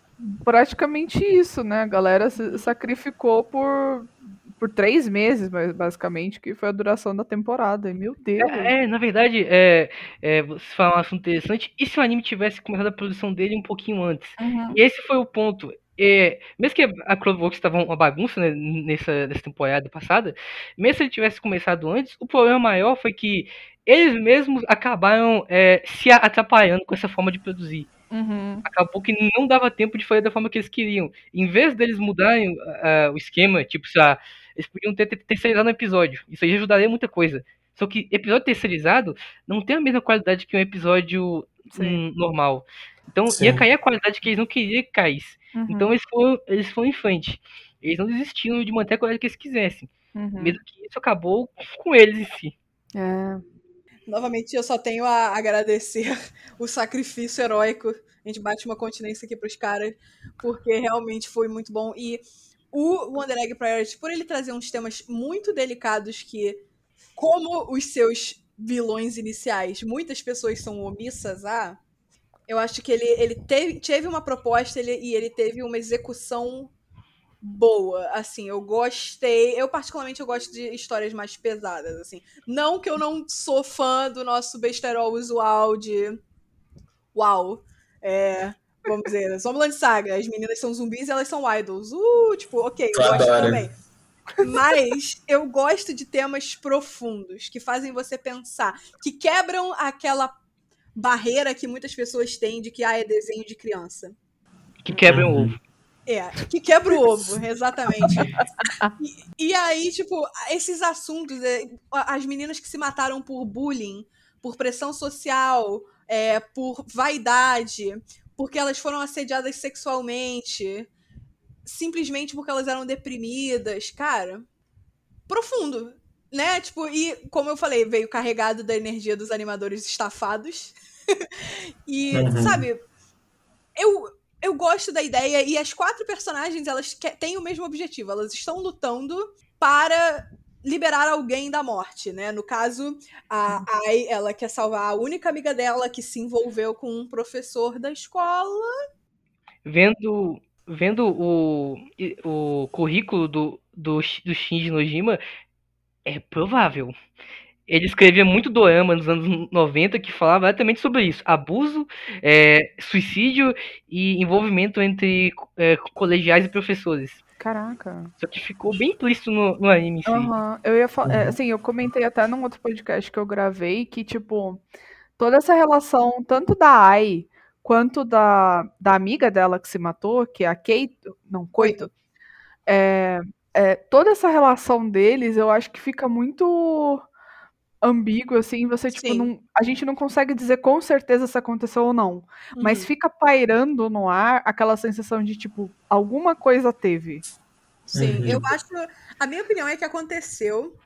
Praticamente isso, né? A galera se sacrificou por, por três meses, mas basicamente, que foi a duração da temporada. E, meu Deus. É, na verdade, é, é, você fala um assunto interessante, e se o anime tivesse começado a produção dele um pouquinho antes? Uhum. E esse foi o ponto. É, mesmo que a Cloverworks estava uma bagunça né, nessa, nessa temporada passada, mesmo se ele tivesse começado antes, o problema maior foi que eles mesmos acabaram é, se atrapalhando com essa forma de produzir. Uhum. Acabou que não dava tempo de fazer da forma que eles queriam. Em vez deles mudarem ah, o esquema, tipo, sei lá, eles podiam ter, ter terceirizado um episódio. Isso aí ajudaria muita coisa. Só que episódio terceirizado não tem a mesma qualidade que um episódio hum, normal. Então Sim. ia cair a qualidade que eles não queriam que caísse. Uhum. Então eles foram, eles foram em frente. Eles não desistiram de manter a qualidade que eles quisessem. Uhum. Mesmo que isso acabou com eles em si. É. Novamente, eu só tenho a agradecer o sacrifício heróico. A gente bate uma continência aqui pros caras, porque realmente foi muito bom. E o Wonder Egg Priority, por ele trazer uns temas muito delicados que, como os seus vilões iniciais, muitas pessoas são omissas a, eu acho que ele, ele teve, teve uma proposta ele, e ele teve uma execução boa, assim, eu gostei, eu particularmente eu gosto de histórias mais pesadas, assim, não que eu não sou fã do nosso besterol usual de uau, é, vamos dizer. Zombieland Saga, as meninas são zumbis e elas são idols. Uh, tipo, ok, eu gosto também. Mas eu gosto de temas profundos, que fazem você pensar, que quebram aquela barreira que muitas pessoas têm de que ah, é desenho de criança. Que quebra um Uhum. ovo. É, que quebra o ovo, exatamente. E, e aí, tipo, esses assuntos, é, as meninas que se mataram por bullying, por pressão social, é, por vaidade, porque elas foram assediadas sexualmente, simplesmente porque elas eram deprimidas, cara, profundo, né? Tipo, e como eu falei, veio carregado da energia dos animadores estafados. e, Uhum. sabe, eu, eu gosto da ideia e as quatro personagens, elas têm o mesmo objetivo. Elas estão lutando para liberar alguém da morte, né? No caso, a Ai, ela quer salvar a única amiga dela que se envolveu com um professor da escola. Vendo, vendo o, o currículo do, do, do Shinji Nojima, é provável. Ele escrevia muito dorama nos anos 90 que falava exatamente sobre isso. Abuso, é, suicídio e envolvimento entre é, colegiais e professores. Caraca. Só que ficou bem implícito no, no anime si. Aham. Eu ia falar, Uhum. assim, eu comentei até num outro podcast que eu gravei que, tipo, toda essa relação, tanto da Ai quanto da, da amiga dela que se matou, que é a Kate, não, Coito, é, é, toda essa relação deles, eu acho que fica muito ambíguo, assim, você, tipo, Sim. não, a gente não consegue dizer com certeza se aconteceu ou não, mas Uhum. fica pairando no ar aquela sensação de, tipo, alguma coisa teve. Sim, Uhum. eu acho. A minha opinião é que aconteceu.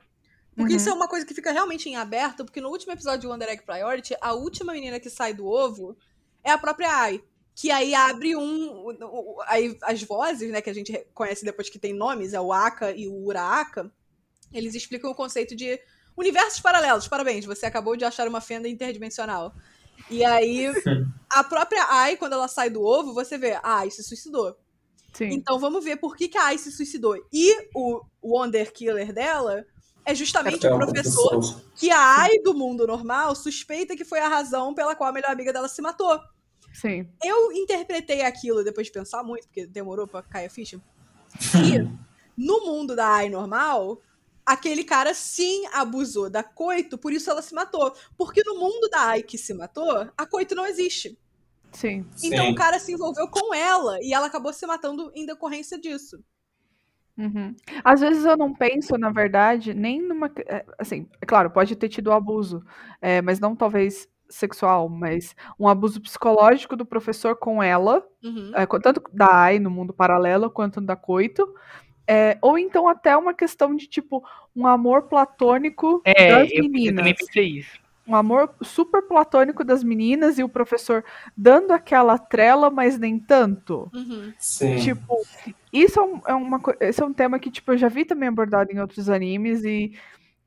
Porque Uhum. isso é uma coisa que fica realmente em aberto, porque no último episódio de Wonder Egg Priority, a última menina que sai do ovo é a própria Ai. Que aí abre um. Aí as vozes, né, que a gente conhece depois que tem nomes, é o Aka e o Uraaka, eles explicam o conceito de universos paralelos. Parabéns, você acabou de achar uma fenda interdimensional. E aí, a própria Ai, quando ela sai do ovo, você vê, a Ai se suicidou. Sim. Então vamos ver por que, que a Ai se suicidou. E o Wonder Killer dela é justamente É o um professor professor. que a Ai do mundo normal suspeita que foi a razão pela qual a melhor amiga dela se matou. Sim. Eu interpretei aquilo depois de pensar muito, porque demorou pra cair a ficha. Que no mundo da Ai normal, aquele cara sim abusou da Coito, por isso ela se matou. Porque no mundo da Ai que se matou, a Coito não existe. Sim. Então Sim. o cara se envolveu com ela e ela acabou se matando em decorrência disso. Uhum. Às vezes eu não penso, na verdade, nem numa. é, Assim, é claro, pode ter tido abuso, é, mas não talvez sexual, mas um abuso psicológico do professor com ela, Uhum. é, tanto da Ai no mundo paralelo quanto da Coito. É, ou então até uma questão de, tipo, um amor platônico É, das eu, eu meninas. também pensei isso. Um amor super platônico das meninas e o professor dando aquela trela, mas nem tanto. Uhum. Sim. Tipo, isso é, um, é uma, esse é um tema que, tipo, eu já vi também abordado em outros animes e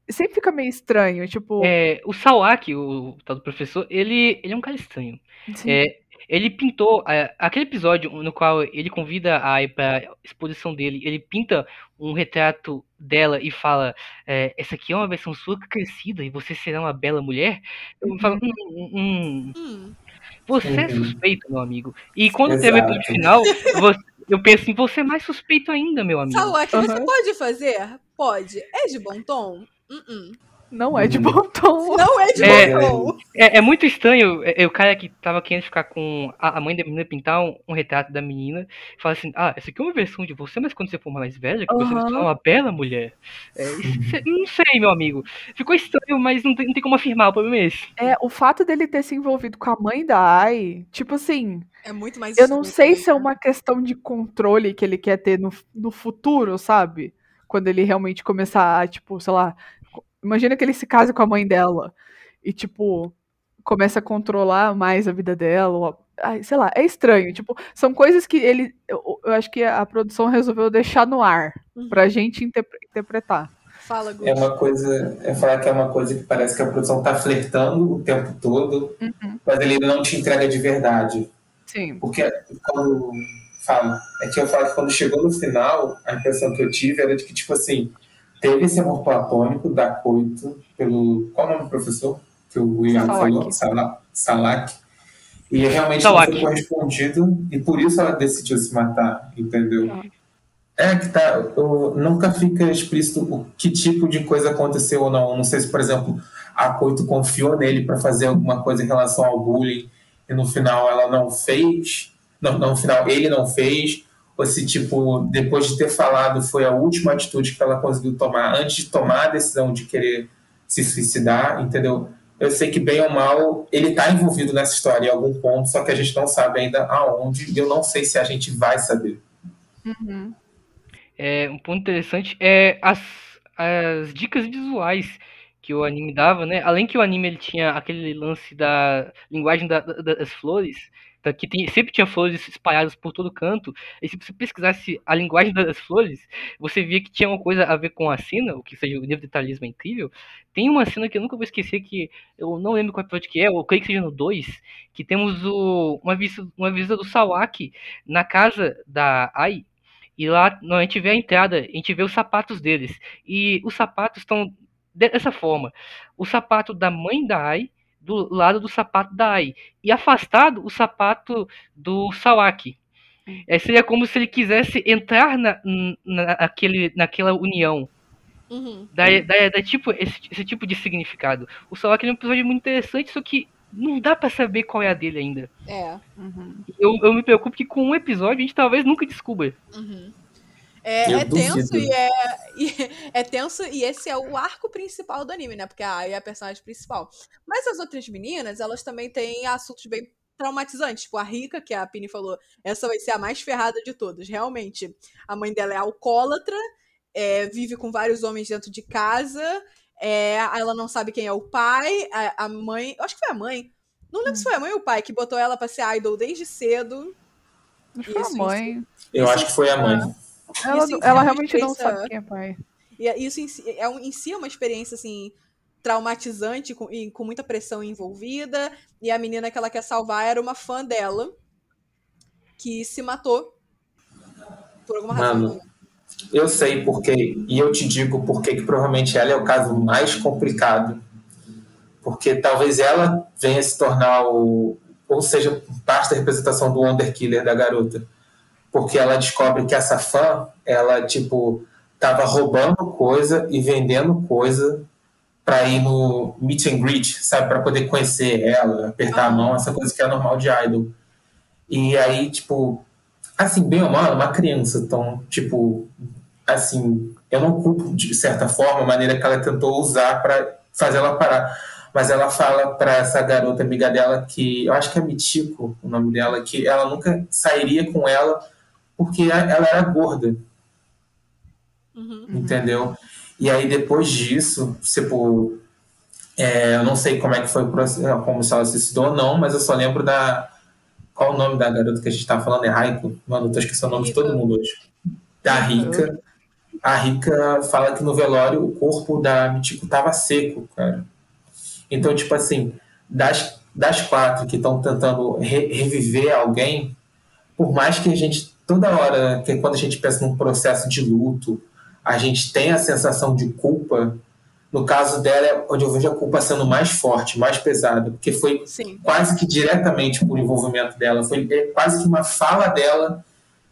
sempre fica meio estranho, tipo, É, o Sawaki, o tal do professor, ele, ele é um cara estranho. É, ele pintou é, aquele episódio no qual ele convida a Ai para exposição dele. Ele pinta um retrato dela e fala: é, Essa aqui é uma versão sua crescida e você será uma bela mulher. Eu falo: hum, hum, hum, Hum. Você é Uhum. suspeito, meu amigo. E quando teve o Exato. episódio final, você- eu penso assim: Você é mais suspeito ainda, meu amigo. Sawaki, você Aham. pode fazer? Pode. É de bom tom? Uh-uh. Não é de Hum. bom tom. Não é de É. bom tom. É, é muito estranho é, é o cara que tava querendo ficar com a, a mãe da menina pintar um, um retrato da menina e fala assim: Ah, essa aqui é uma versão de você, mas quando você for mais velha, que você vai se Aham. tornar uma bela mulher. É, isso- não sei, meu amigo. Ficou estranho, mas não tem, não tem como afirmar, o problema é esse. É, o fato dele ter se envolvido com a mãe da Ai, tipo assim, É muito mais eu não sei se é né? uma questão de controle que ele quer ter no, no futuro, sabe? Quando ele realmente começar a, tipo, sei lá, imagina que ele se case com a mãe dela e, tipo, começa a controlar mais a vida dela, ou- ai, sei lá, é estranho, tipo, são coisas que ele, eu, eu acho que a produção resolveu deixar no ar Uhum. pra gente interpre- interpretar. Fala, Gus. É uma coisa, é falar que é uma coisa que parece que a produção tá flertando o tempo todo, Uhum. mas ele não te entrega de verdade. Sim. Porque quando fala, é que eu falo que quando chegou no final, a impressão que eu tive era de que, tipo assim, teve esse amor platônico da Coito pelo. Qual o nome do professor? Que o William Salak. falou? Sala- Salak. E realmente não foi correspondido, e por isso ela decidiu se matar, entendeu? É que tá, nunca fica explícito o que tipo de coisa aconteceu ou não. Não sei se, por exemplo, a Coito confiou nele para fazer alguma coisa em relação ao bullying e no final ela não fez, não, no final ele não fez, ou se, tipo, depois de ter falado, foi a última atitude que ela conseguiu tomar antes de tomar a decisão de querer se suicidar, entendeu? Eu sei que, bem ou mal, ele está envolvido nessa história em algum ponto, só que a gente não sabe ainda aonde, e eu não sei se a gente vai saber. Uhum. É, um ponto interessante é as, as dicas visuais que o anime dava, né? Além que o anime ele tinha aquele lance da linguagem da, da, das flores, então, que tem, sempre tinha flores espalhadas por todo canto, e se você pesquisasse a linguagem das flores, você via que tinha uma coisa a ver com a cena, o que seja o nível de detalhismo é incrível. Tem uma cena que eu nunca vou esquecer, que eu não lembro qual episódio que é, eu creio que seja no 2, que temos o, uma, visita, uma visita do Sawaki na casa da Ai, e lá a gente vê a entrada, a gente vê os sapatos deles. E os sapatos estão dessa forma. O sapato da mãe da Ai do lado do sapato da Ai. E afastado o sapato do Sawaki. É, seria como se ele quisesse entrar na, naquele, naquela união. Uhum. Da, da, da, tipo, esse, esse, tipo de significado. O Sawaki é um episódio muito interessante, só que não dá para saber qual é a dele ainda. É. Uhum. Eu, eu me preocupo que com um episódio a gente talvez nunca descubra. Uhum. É, é tenso e é, e é tenso e esse é o arco principal do anime, né? Porque a Ai é a personagem principal. Mas as outras meninas, elas também têm assuntos bem traumatizantes. Tipo, a Rika, que a Pini falou, essa vai ser a mais ferrada de todas. Realmente, a mãe dela é alcoólatra, é, vive com vários homens dentro de casa, é, ela não sabe quem é o pai, a, a, mãe, acho que foi a mãe, não lembro hum. se foi a mãe ou o pai, que botou ela pra ser idol desde cedo. Acho que foi a mãe. Eu acho que foi a mãe. Ela, ela realmente não sabe quem é pai. E é, isso em si, é, em si é uma experiência, assim, traumatizante com, e com muita pressão envolvida. E a menina que ela quer salvar era uma fã dela que se matou por alguma Mano, razão. Eu sei porque, e eu te digo porque que provavelmente ela é o caso mais complicado. Porque talvez ela venha se tornar o. Ou seja, parte da representação do Wonder Killer da garota porque ela descobre que essa fã, ela, tipo, tava roubando coisa e vendendo coisa para ir no meet and greet, sabe, para poder conhecer ela, apertar a mão, essa coisa que é normal de idol. E aí, tipo, assim, bem ou mal, é uma criança, então, tipo, assim, eu não culpo de certa forma a maneira que ela tentou usar para fazer ela parar. Mas ela fala para essa garota amiga dela que, eu acho que é Mitiko o nome dela, que ela nunca sairia com ela porque ela era gorda. Uhum. Entendeu? E aí depois disso, tipo, é, eu não sei como é que foi o processo, como se ela se suicidou ou não, mas eu só lembro da. Qual o nome da garota que a gente tá falando? É Raiko? Mano, eu tô esquecendo o nome de todo mundo hoje. Da Rica. A Rica fala que no velório o corpo da Mitiko tava seco, cara. Então, tipo assim, das, das quatro que estão tentando re reviver alguém, por mais que a gente toda hora que quando a gente pensa num processo de luto, a gente tem a sensação de culpa. No caso dela, é onde eu vejo a culpa sendo mais forte, mais pesada, porque foi Sim. quase que diretamente por envolvimento dela, foi é quase que uma fala dela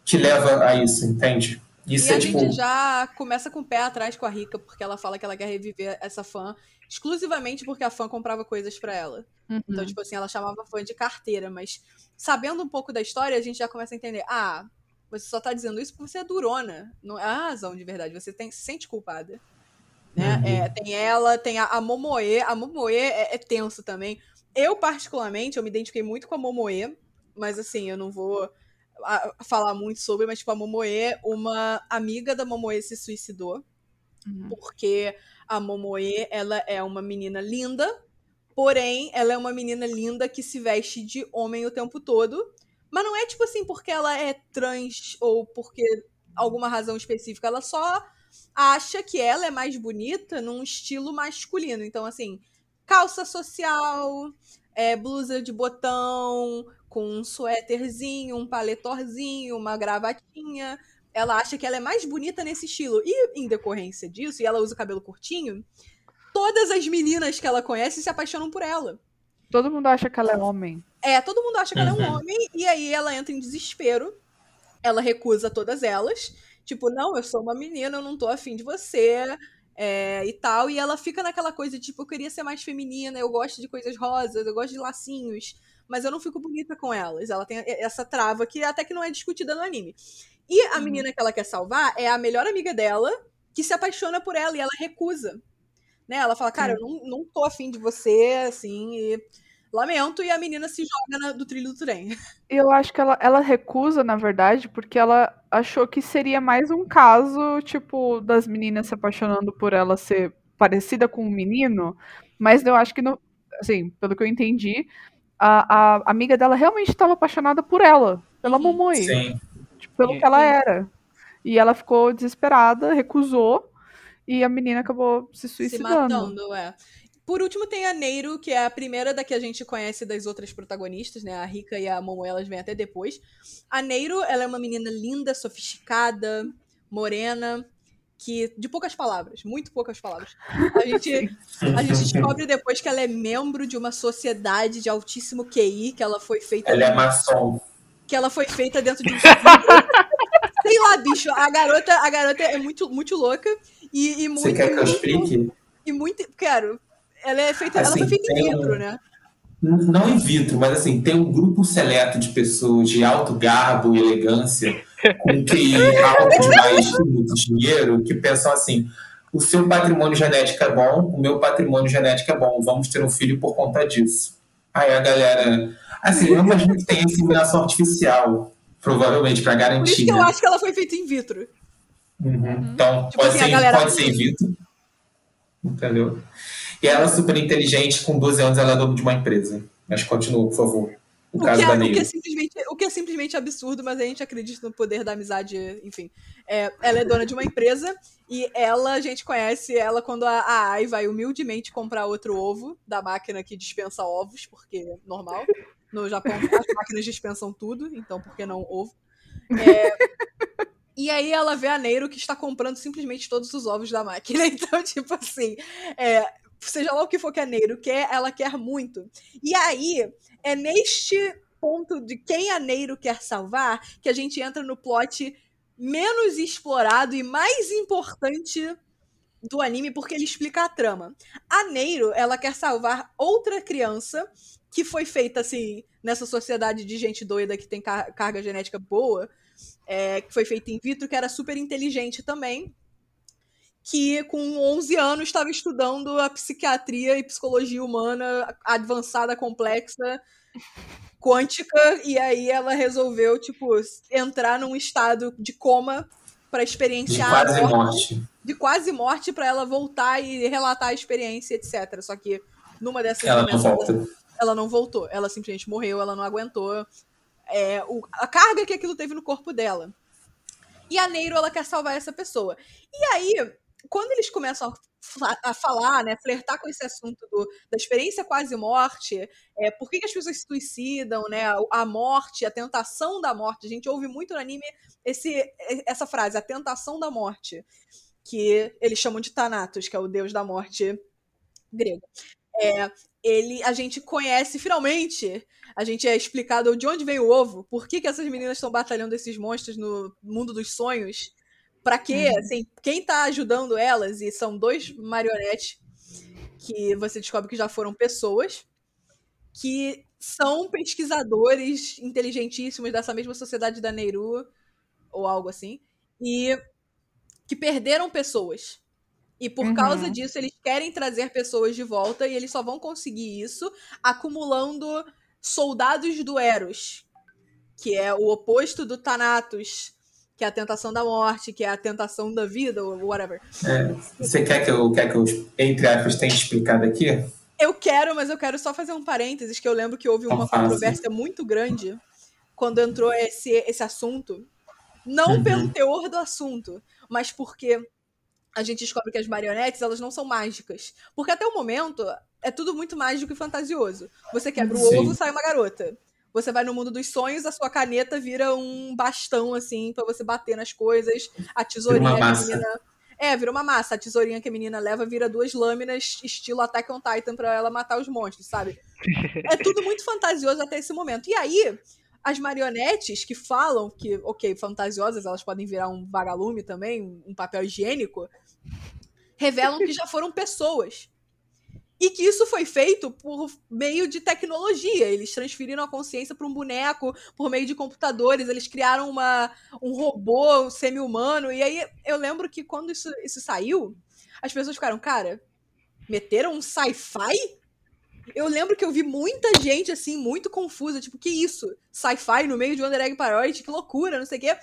que leva a isso, entende? Isso e é a tipo... gente já começa com o pé atrás com a Rica, porque ela fala que ela quer reviver essa fã exclusivamente porque a fã comprava coisas para ela. Uhum. Então, tipo assim, ela chamava a fã de carteira, mas sabendo um pouco da história, a gente já começa a entender, ah, você só tá dizendo isso porque você é durona. Não é a razão de verdade. Você tem, se sente culpada. Né? Uhum. É, tem ela, tem a, a Momoe. A Momoe é, é, tenso também. Eu, particularmente, eu me identifiquei muito com a Momoe. Mas, assim, eu não vou a, falar muito sobre. Mas, tipo, a Momoe, uma amiga da Momoe se suicidou. Uhum. Porque a Momoe, ela é uma menina linda. Porém, ela é uma menina linda que se veste de homem o tempo todo. Mas não é tipo assim porque ela é trans ou porque alguma razão específica. Ela só acha que ela é mais bonita num estilo masculino. Então, assim, calça social, é, blusa de botão, com um suéterzinho, um paletorzinho, uma gravatinha. Ela acha que ela é mais bonita nesse estilo. E em decorrência disso, e ela usa o cabelo curtinho, todas as meninas que ela conhece se apaixonam por ela. Todo mundo acha que ela é homem. É, todo mundo acha que ela é um Uhum. homem, e aí ela entra em desespero. Ela recusa todas elas. Tipo, não, eu sou uma menina, eu não tô afim de você. é, e tal. E ela fica naquela coisa, tipo, eu queria ser mais feminina, eu gosto de coisas rosas, eu gosto de lacinhos, mas eu não fico bonita com elas. Ela tem essa trava que até que não é discutida no anime. E a Uhum. menina que ela quer salvar é a melhor amiga dela, que se apaixona por ela e ela recusa. Né? Ela fala, cara, eu não, não tô afim de você, assim, e lamento, e a menina se joga na- do trilho do trem. Eu acho que ela, ela recusa, na verdade, porque ela achou que seria mais um caso, tipo, das meninas se apaixonando por ela ser parecida com um menino, mas eu acho que, no, assim, pelo que eu entendi, a, a amiga dela realmente estava apaixonada por ela, pela Uhum. Sim. tipo, pelo Sim. que ela era. E ela ficou desesperada, recusou, e a menina acabou se se suicidando. matando, é. Por último, tem a Neiro, que é a primeira da que a gente conhece das outras protagonistas, né? A Rika e a Momo, elas vêm até depois. A Neiro, ela é uma menina linda, sofisticada, morena, que. de poucas palavras, muito poucas palavras. A gente, a gente descobre depois que ela é membro de uma sociedade de altíssimo QI, que ela foi feita. Ela é maçom. Que ela foi feita dentro de um. Sei lá, bicho, a garota, a garota é muito, muito louca. E, e muito. Você quer que eu explique? e muito. Quero. Ela é feita. ela Assim, foi feita in tem um- né? Não in vitro, mas assim, tem um grupo seleto de pessoas de alto garbo e elegância, com QI alto demais muito dinheiro, que pensam assim: o seu patrimônio genético é bom, o meu patrimônio genético é bom, vamos ter um filho por conta disso. Aí a galera. Assim, eu imagino que tem inseminação artificial, provavelmente, para Por isso garantir. que eu né? acho que ela foi feita in vitro. Uhum. Então, Tipo pode, assim, ser, galera- pode ser in vitro. Entendeu? E ela é super inteligente, com 12 anos ela é dona de uma empresa. Mas continua, por favor. O, O caso que, da é, o, que é simplesmente, o que é simplesmente absurdo, mas a gente acredita no poder da amizade, enfim. É, ela é dona de uma empresa e ela, a gente conhece ela quando a, a Ai vai humildemente comprar outro ovo da máquina que dispensa ovos, porque é normal. No Japão as máquinas dispensam tudo, então por que não ovo? É, e aí ela vê a Neiro que está comprando simplesmente todos os ovos da máquina. Então, tipo assim, é, seja lá o que for que a Neiro quer, ela quer muito. E aí, é neste ponto de quem a Neiro quer salvar que a gente entra no plot menos explorado e mais importante do anime, porque ele explica a trama. A Neiro, ela quer salvar outra criança que foi feita, assim, nessa sociedade de gente doida que tem car- carga genética boa, é, que foi feita in vitro, que era super inteligente também, que com 11 anos estava estudando a psiquiatria e psicologia humana avançada, complexa, quântica, e aí ela resolveu, tipo, entrar num estado de coma para De experienciar a quase morte morte. de quase morte para ela voltar e relatar a experiência, etc. Só que numa dessas Ela dimensões. Ela não voltou. Ela simplesmente morreu, ela não aguentou é, o- a carga que aquilo teve no corpo dela. E a Neiro, ela quer salvar essa pessoa. E aí, quando eles começam a, a falar, né, flertar com esse assunto do- da experiência quase morte, é, por que, que as pessoas se suicidam, né, a, a morte, a tentação da morte. A gente ouve muito no anime esse, essa frase, a tentação da morte, que eles chamam de Thanatos, que é o deus da morte grego. É, ele, a gente conhece finalmente, a gente é explicado de onde vem o ovo, por que, que essas meninas estão batalhando esses monstros no mundo dos sonhos, pra quê? Assim, quem tá ajudando elas, e são dois marionetes que você descobre que já foram pessoas, que são pesquisadores inteligentíssimos dessa mesma sociedade da Nehru, ou algo assim, e que perderam pessoas. E por Uhum. causa disso, eles querem trazer pessoas de volta e eles só vão conseguir isso acumulando soldados do Eros, que é o oposto do Thanatos, que é a tentação da morte, que é a tentação da vida, ou whatever. É, você quer que, eu, quer que eu, entre aspas, tenha explicado aqui? Eu quero, mas eu quero só fazer um parênteses, que eu lembro que houve uma Não faça. controvérsia muito grande quando entrou esse, esse assunto. Não Uhum. pelo teor do assunto, mas porque a gente descobre que as marionetes, elas não são mágicas. Porque até o momento, é tudo muito mágico e fantasioso. Você quebra o Sim. ovo, sai uma garota. Você vai no mundo dos sonhos, a sua caneta vira um bastão, assim, pra você bater nas coisas. A tesourinha que a menina... É, vira uma massa. A tesourinha que a menina leva vira duas lâminas, estilo Attack on Titan, pra ela matar os monstros, sabe? É tudo muito fantasioso até esse momento. E aí, as marionetes que falam que, ok, fantasiosas, elas podem virar um vagalume também, um papel higiênico, revelam que já foram pessoas. E que isso foi feito por meio de tecnologia. Eles transferiram a consciência para um boneco por meio de computadores. Eles criaram uma, um robô semi-humano. E aí eu lembro que quando isso, isso saiu, as pessoas ficaram, cara, meteram um sci-fi? Eu lembro que eu vi muita gente, assim, muito confusa. Tipo, que isso? Sci-fi no meio de Wonder Egg Parody? Que loucura, não sei o quê.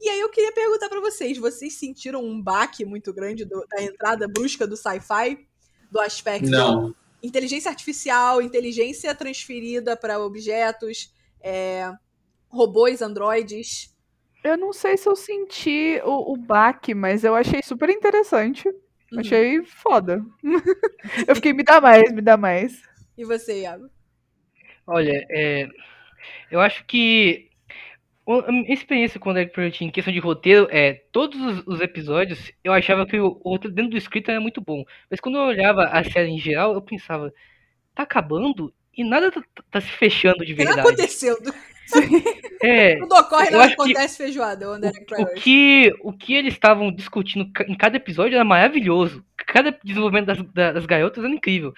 E aí eu queria perguntar para vocês, vocês sentiram um baque muito grande do, da entrada brusca do sci-fi? Do aspecto Não. inteligência artificial, inteligência transferida para objetos, é, robôs, androides. Eu não sei se eu senti o, o baque, mas eu achei super interessante. Uhum. Achei foda. eu fiquei, me dá mais, me dá mais. E você, Iago? Olha, é, eu acho que a minha experiência com o Derek Pruitt em questão de roteiro é todos os, os episódios eu achava que o, o roteiro dentro do script era muito bom, mas quando eu olhava a série em geral eu pensava tá acabando e nada tá, tá se fechando de O que tá verdade. acontecendo? É, Tudo ocorre, nada acho que acontece feijoada, o o que, o que eles estavam discutindo em cada episódio era maravilhoso. Cada desenvolvimento das, da- das garotas era incrível.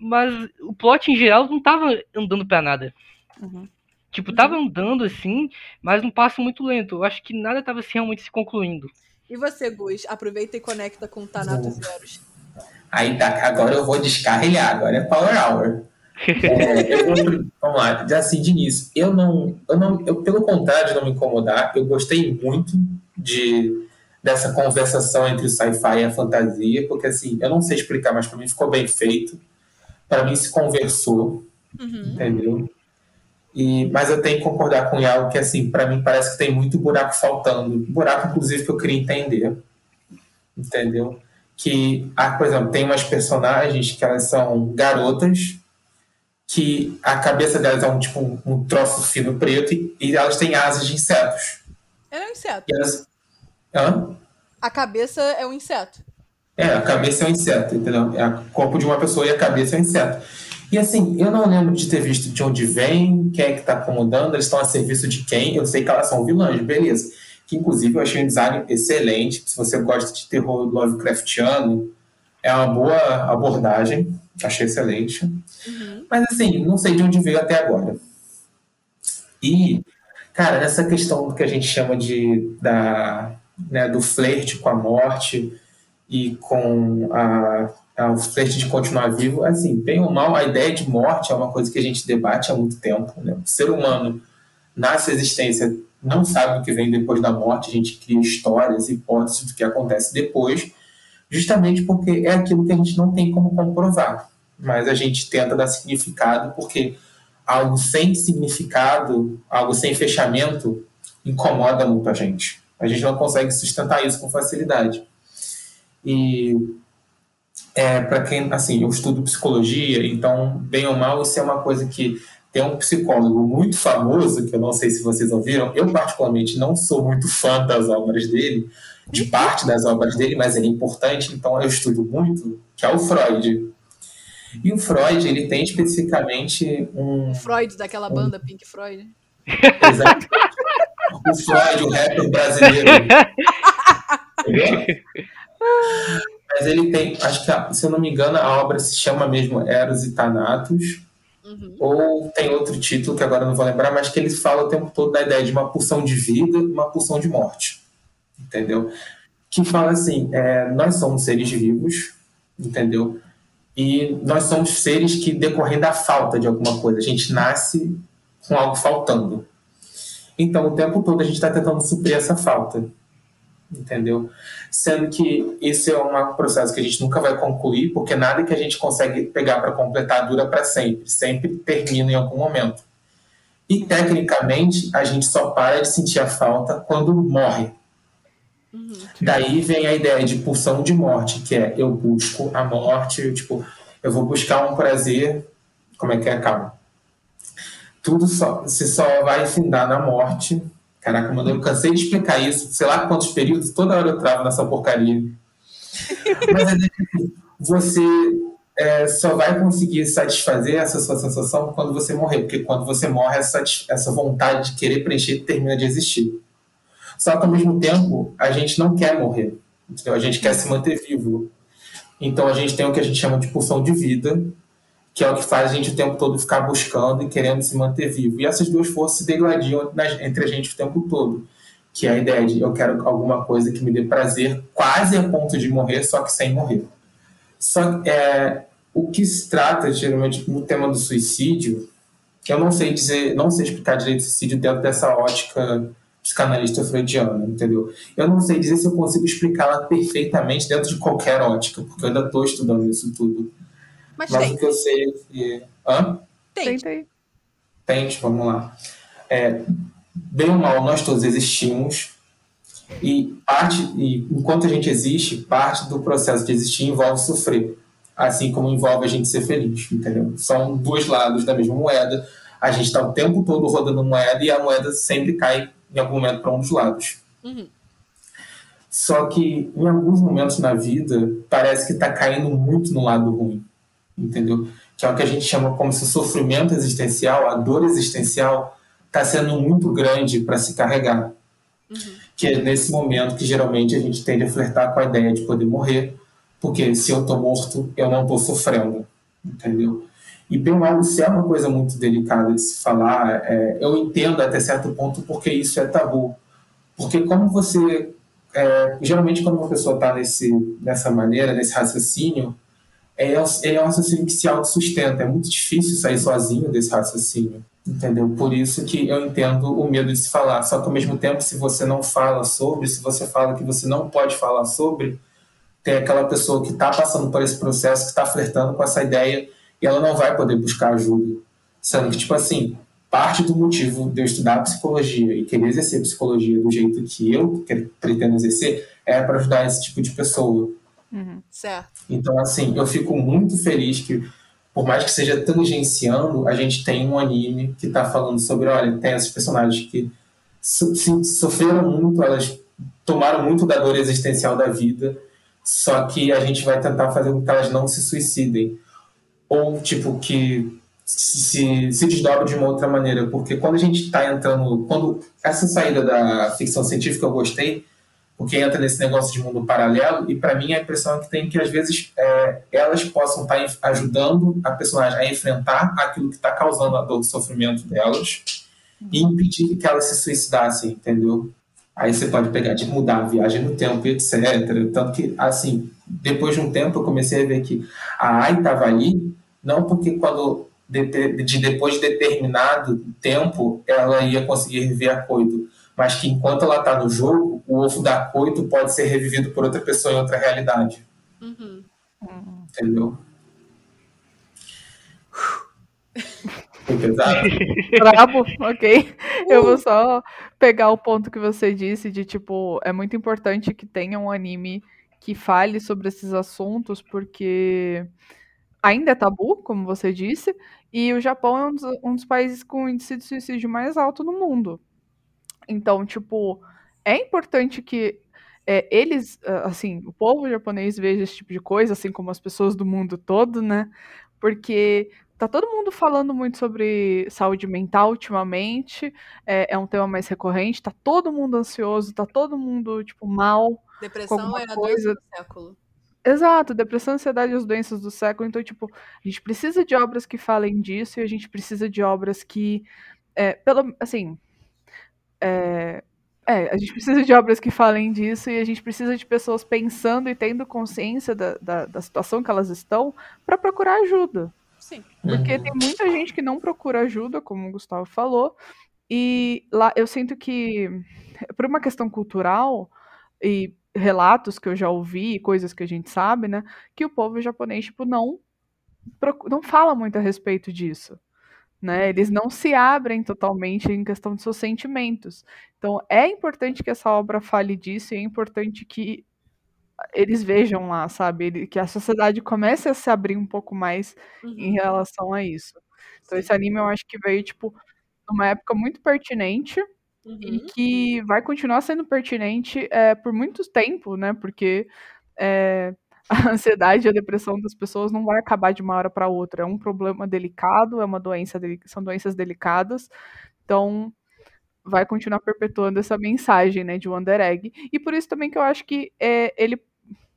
Mas o plot em geral não tava andando pra nada. Uhum. Tipo, tava andando assim, mas num passo muito lento. Eu acho que nada tava assim, realmente se concluindo. E você, Gus? Aproveita e conecta com o Thanatos Zeros. Aí tá, agora eu vou descarrilhar, agora é Power Hour. É, eu vamos lá, já assim de início. Eu não, eu não, eu, pelo contrário de não me incomodar, eu gostei muito de dessa conversação entre o sci-fi e a fantasia, porque assim, eu não sei explicar, mas para mim ficou bem feito. Para mim se conversou, Uhum. entendeu? E, mas eu tenho que concordar com o Iago que assim, para mim parece que tem muito buraco faltando, buraco inclusive que eu queria entender, entendeu? Que, ah, por exemplo, tem umas personagens que elas são garotas que a cabeça delas é um tipo um, troço fino preto e, e elas têm asas de insetos. É um inseto. Elas, Hã? A cabeça é um inseto. É, a cabeça é um inseto, entendeu? É o corpo de uma pessoa e a cabeça é um inseto. E assim, eu não lembro de ter visto de onde vem, quem é que está acomodando, eles estão a serviço de quem. Eu sei que elas são vilãs, beleza. Que inclusive eu achei um design excelente. Se você gosta de terror Lovecraftiano, é uma boa abordagem. Achei excelente. Uhum. Mas assim, não sei de onde veio até agora. E, cara, nessa questão que a gente chama de da, né, do flerte com a morte e com a, a- o flerte de continuar vivo, assim, bem ou mal, a ideia de morte é uma coisa que a gente debate há muito tempo. Né? O ser humano nasce a existência, não sabe o que vem depois da morte, a gente cria histórias, hipóteses do que acontece depois, justamente porque é aquilo que a gente não tem como comprovar mas a gente tenta dar significado porque algo sem significado, algo sem fechamento, incomoda muito a gente. A gente não consegue sustentar isso com facilidade. E é, para quem, assim, eu estudo psicologia, então, bem ou mal, isso é uma coisa que tem um psicólogo muito famoso, que eu não sei se vocês ouviram, eu particularmente não sou muito fã das obras dele, de parte das obras dele, mas ele é importante, então eu estudo muito, que é o Freud. E o Freud, ele tem especificamente um. Freud, daquela banda Pink Freud. Exatamente. o Freud, o rapper brasileiro. Mas ele tem, acho que, se eu não me engano, a obra se chama mesmo Eros e Thanatos, Uhum. ou tem outro título que agora não vou lembrar, mas que ele fala o tempo todo da ideia de uma pulsão de vida e uma pulsão de morte. Entendeu? Que fala assim: é, nós somos seres vivos, entendeu? E nós somos seres que decorrem da falta de alguma coisa. A gente nasce com algo faltando. Então, o tempo todo a gente está tentando suprir essa falta. Entendeu? Sendo que esse é um processo que a gente nunca vai concluir, porque nada que a gente consegue pegar para completar dura para sempre. Sempre termina em algum momento. E, tecnicamente, a gente só para de sentir a falta quando morre. Uhum. Daí vem a ideia de pulsão de morte, que é eu busco a morte, tipo, eu vou buscar um prazer. Como é que é? Calma. Tudo só, se só vai findar na morte. Caraca, mano, eu cansei de explicar isso. Sei lá quantos períodos, toda hora eu travo nessa porcaria. Mas é você é, só vai conseguir satisfazer essa sua sensação quando você morrer, porque quando você morre, essa, essa vontade de querer preencher termina de existir. Só que ao mesmo tempo, a gente não quer morrer, entendeu? a gente quer se manter vivo. Então a gente tem o que a gente chama de pulsão de vida, que é o que faz a gente o tempo todo ficar buscando e querendo se manter vivo. E essas duas forças se degladiam entre a gente o tempo todo, que é a ideia de eu quero alguma coisa que me dê prazer, quase a ponto de morrer, só que sem morrer. Só é, o que se trata geralmente no tema do suicídio, eu não sei dizer, não sei explicar direito o suicídio dentro dessa ótica psicanalista freudiana, entendeu? Eu não sei dizer se eu consigo explicá-la perfeitamente dentro de qualquer ótica, porque eu ainda estou estudando isso tudo. Mas, Mas o que eu sei é que. Hã? Tente. Tente, vamos lá. É, bem ou mal, nós todos existimos. E parte, e enquanto a gente existe, parte do processo de existir envolve sofrer, assim como envolve a gente ser feliz, entendeu? São dois lados da mesma moeda. A gente está o tempo todo rodando moeda e a moeda sempre cai em algum momento para um dos lados. Uhum. Só que em alguns momentos na vida parece que está caindo muito no lado ruim entendeu? Que é o que a gente chama como se o sofrimento existencial, a dor existencial, está sendo muito grande para se carregar. Uhum. Que é nesse momento que geralmente a gente tende a flertar com a ideia de poder morrer, porque se eu estou morto, eu não estou sofrendo, entendeu? E bem mal, se é uma coisa muito delicada de se falar, é, eu entendo até certo ponto porque isso é tabu. Porque como você... É, geralmente quando uma pessoa está nessa maneira, nesse raciocínio, ele é um raciocínio que se autossustenta. É muito difícil sair sozinho desse raciocínio, entendeu? Por isso que eu entendo o medo de se falar. Só que ao mesmo tempo, se você não fala sobre, se você fala que você não pode falar sobre, tem aquela pessoa que está passando por esse processo, que está flertando com essa ideia e ela não vai poder buscar ajuda. Sendo que, tipo assim, parte do motivo de eu estudar psicologia e querer exercer psicologia do jeito que eu pretendo exercer é para ajudar esse tipo de pessoa. Uhum. Certo. Então, assim, eu fico muito feliz que, por mais que seja tangenciando, a gente tem um anime que está falando sobre, olha, tem esses personagens que so, sofreram muito, elas tomaram muito da dor existencial da vida, só que a gente vai tentar fazer com que elas não se suicidem. Ou, tipo, que se, se desdobre de uma outra maneira. Porque quando a gente está entrando. Quando essa saída da ficção científica eu gostei, porque entra nesse negócio de mundo paralelo, e para mim a impressão é que tem que, às vezes, é, elas possam estar tá ajudando a personagem a enfrentar aquilo que está causando a dor do sofrimento delas e impedir que elas se suicidassem, entendeu? Aí você pode pegar de mudar a viagem no tempo, etc. Tanto que, assim, depois de um tempo eu comecei a ver que a Ai estava ali, não porque quando de, de, depois de determinado tempo ela ia conseguir rever a coito, mas que enquanto ela está no jogo, o ovo da coito pode ser revivido por outra pessoa em outra realidade. Uhum. Entendeu? Foi pesado? Brabo, ok. Eu vou só pegar o ponto que você disse de tipo, é muito importante que tenha um anime que fale sobre esses assuntos, porque ainda é tabu, como você disse, e o Japão é um dos, um dos países com índice de suicídio mais alto no mundo. Então, tipo, é importante que é, eles, assim, o povo japonês veja esse tipo de coisa, assim como as pessoas do mundo todo, né? Porque tá todo mundo falando muito sobre saúde mental ultimamente, é, é, um tema mais recorrente, tá todo mundo ansioso, tá todo mundo, tipo, mal. Depressão é a coisa do século. Exato, depressão, ansiedade e as doenças do século. Então, tipo, a gente precisa de obras que falem disso e a gente precisa de obras que, é, pelo, assim, é, é, a gente precisa de obras que falem disso e a gente precisa de pessoas pensando e tendo consciência da, da, da situação que elas estão para procurar ajuda. Sim. Porque uhum. tem muita gente que não procura ajuda, como o Gustavo falou, e lá eu sinto que, por uma questão cultural e relatos que eu já ouvi, coisas que a gente sabe, né, que o povo japonês, tipo, não, não fala muito a respeito disso né? Eles não se abrem totalmente em questão de seus sentimentos. Então, é importante que essa obra fale disso e é importante que eles vejam lá, sabe? Que a sociedade comece a se abrir um pouco mais uhum. em relação a isso. Então, esse anime eu acho que veio, tipo, numa época muito pertinente uhum. e que vai continuar sendo pertinente é, por muito tempo, né? Porque é, a ansiedade e a depressão das pessoas não vai acabar de uma hora para outra. É um problema delicado, é uma doença, são doenças delicadas. Então, vai continuar perpetuando essa mensagem, né, de Wonder Egg. E por isso também que eu acho que é, ele,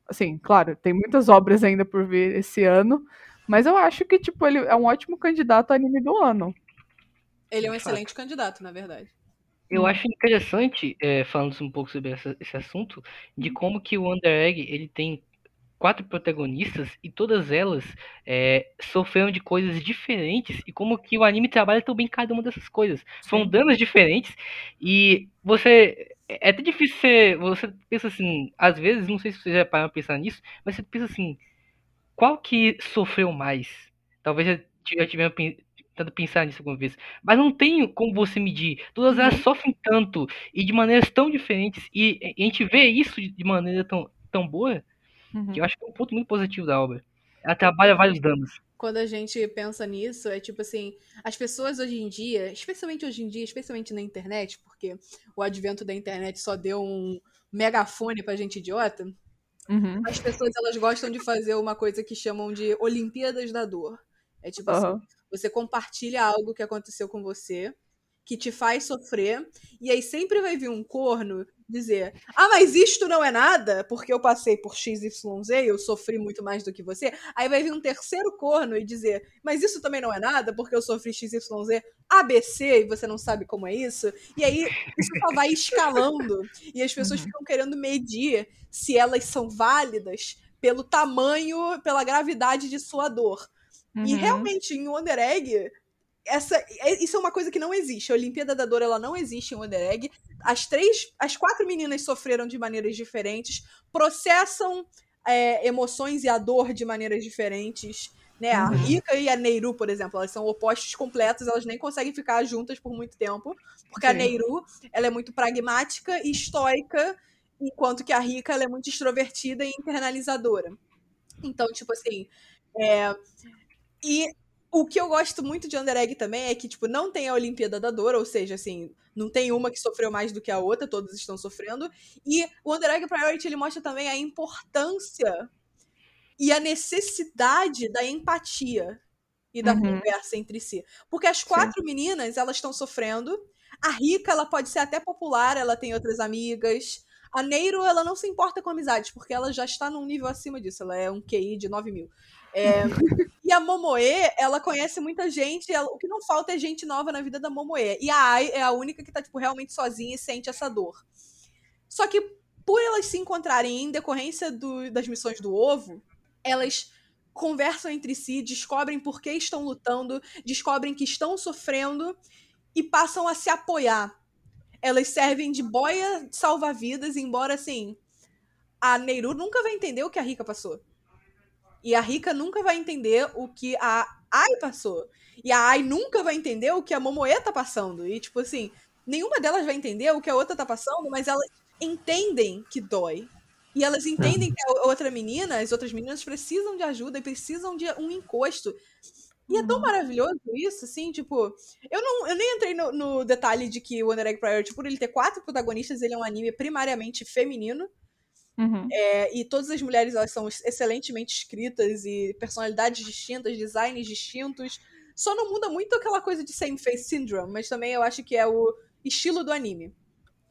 assim, claro, tem muitas obras ainda por vir esse ano, mas eu acho que, tipo, ele é um ótimo candidato a anime do ano. Ele é um excelente candidato, na verdade. Eu acho interessante, é, falando um pouco sobre essa, esse assunto, de como que o Wonder Egg, ele tem quatro protagonistas e todas elas é, sofreram de coisas diferentes e como que o anime trabalha tão bem cada uma dessas coisas. São danos diferentes e você é até difícil ser, você pensa assim, às vezes, não sei se você já parou pra pensar nisso, mas você pensa assim, qual que sofreu mais? Talvez já, já tiveram tentado pensar nisso alguma vez, mas não tem como você medir. Todas elas uhum. sofrem tanto e de maneiras tão diferentes e, a gente vê isso de maneira tão, tão boa Uhum. Que eu acho que é um ponto muito positivo da obra. Ela trabalha vários danos. Quando a gente pensa nisso, é tipo assim, as pessoas hoje em dia, especialmente hoje em dia, especialmente na internet, porque o advento da internet só deu um megafone pra gente idiota, uhum. as pessoas elas gostam de fazer uma coisa que chamam de Olimpíadas da Dor. É tipo uhum. assim, você compartilha algo que aconteceu com você, que te faz sofrer, e aí sempre vai vir um corno dizer: Ah, mas isto não é nada, porque eu passei por XYZ e eu sofri muito mais do que você. Aí vai vir um terceiro corno e dizer: Mas isso também não é nada, porque eu sofri XYZ ABC e você não sabe como é isso. E aí isso só vai escalando e as pessoas uhum. ficam querendo medir se elas são válidas pelo tamanho, pela gravidade de sua dor. Uhum. E realmente, em Wonder Egg, essa, é, isso é uma coisa que não existe. A Olimpíada da Dor ela não existe em Wonder Egg. As três, as quatro meninas sofreram de maneiras diferentes, processam é, emoções e a dor de maneiras diferentes. Né? A uhum. Rika e a Neiru, por exemplo, elas são opostos completos, elas nem conseguem ficar juntas por muito tempo, porque Sim. a Neiru ela é muito pragmática e estoica, enquanto que a Rika ela é muito extrovertida e internalizadora. Então, tipo assim, é... e o que eu gosto muito de Under Egg também é que, tipo, não tem a Olimpíada da Dor, ou seja, assim, não tem uma que sofreu mais do que a outra, todas estão sofrendo. E o Under Egg Priority, ele mostra também a importância e a necessidade da empatia e da uhum. conversa entre si. Porque as quatro Sim. meninas, elas estão sofrendo. A Rica, ela pode ser até popular, ela tem outras amigas. A Neiro, ela não se importa com amizades, porque ela já está num nível acima disso. Ela é um QI de 9 mil. É, e a Momoe, ela conhece muita gente, ela, o que não falta é gente nova na vida da Momoe. E a Ai é a única que tá, tipo, realmente sozinha e sente essa dor. Só que, por elas se encontrarem em decorrência do, das missões do ovo, elas conversam entre si, descobrem por que estão lutando, descobrem que estão sofrendo e passam a se apoiar. Elas servem de boia salva-vidas, embora, assim, a Neiru nunca vai entender o que a Rika passou. E a Rika nunca vai entender o que a Ai passou. E a Ai nunca vai entender o que a Momoe tá passando. E, tipo assim, nenhuma delas vai entender o que a outra tá passando, mas elas entendem que dói. E elas entendem que a outra menina, as outras meninas precisam de ajuda e precisam de um encosto. E é tão uhum. maravilhoso isso, assim, tipo. Eu, não, eu nem entrei no, no detalhe de que o Wonder Egg Priority, por ele ter quatro protagonistas, ele é um anime primariamente feminino. Uhum. É, e todas as mulheres elas são excelentemente escritas e personalidades distintas, designs distintos. Só não muda muito aquela coisa de same face syndrome, mas também eu acho que é o estilo do anime.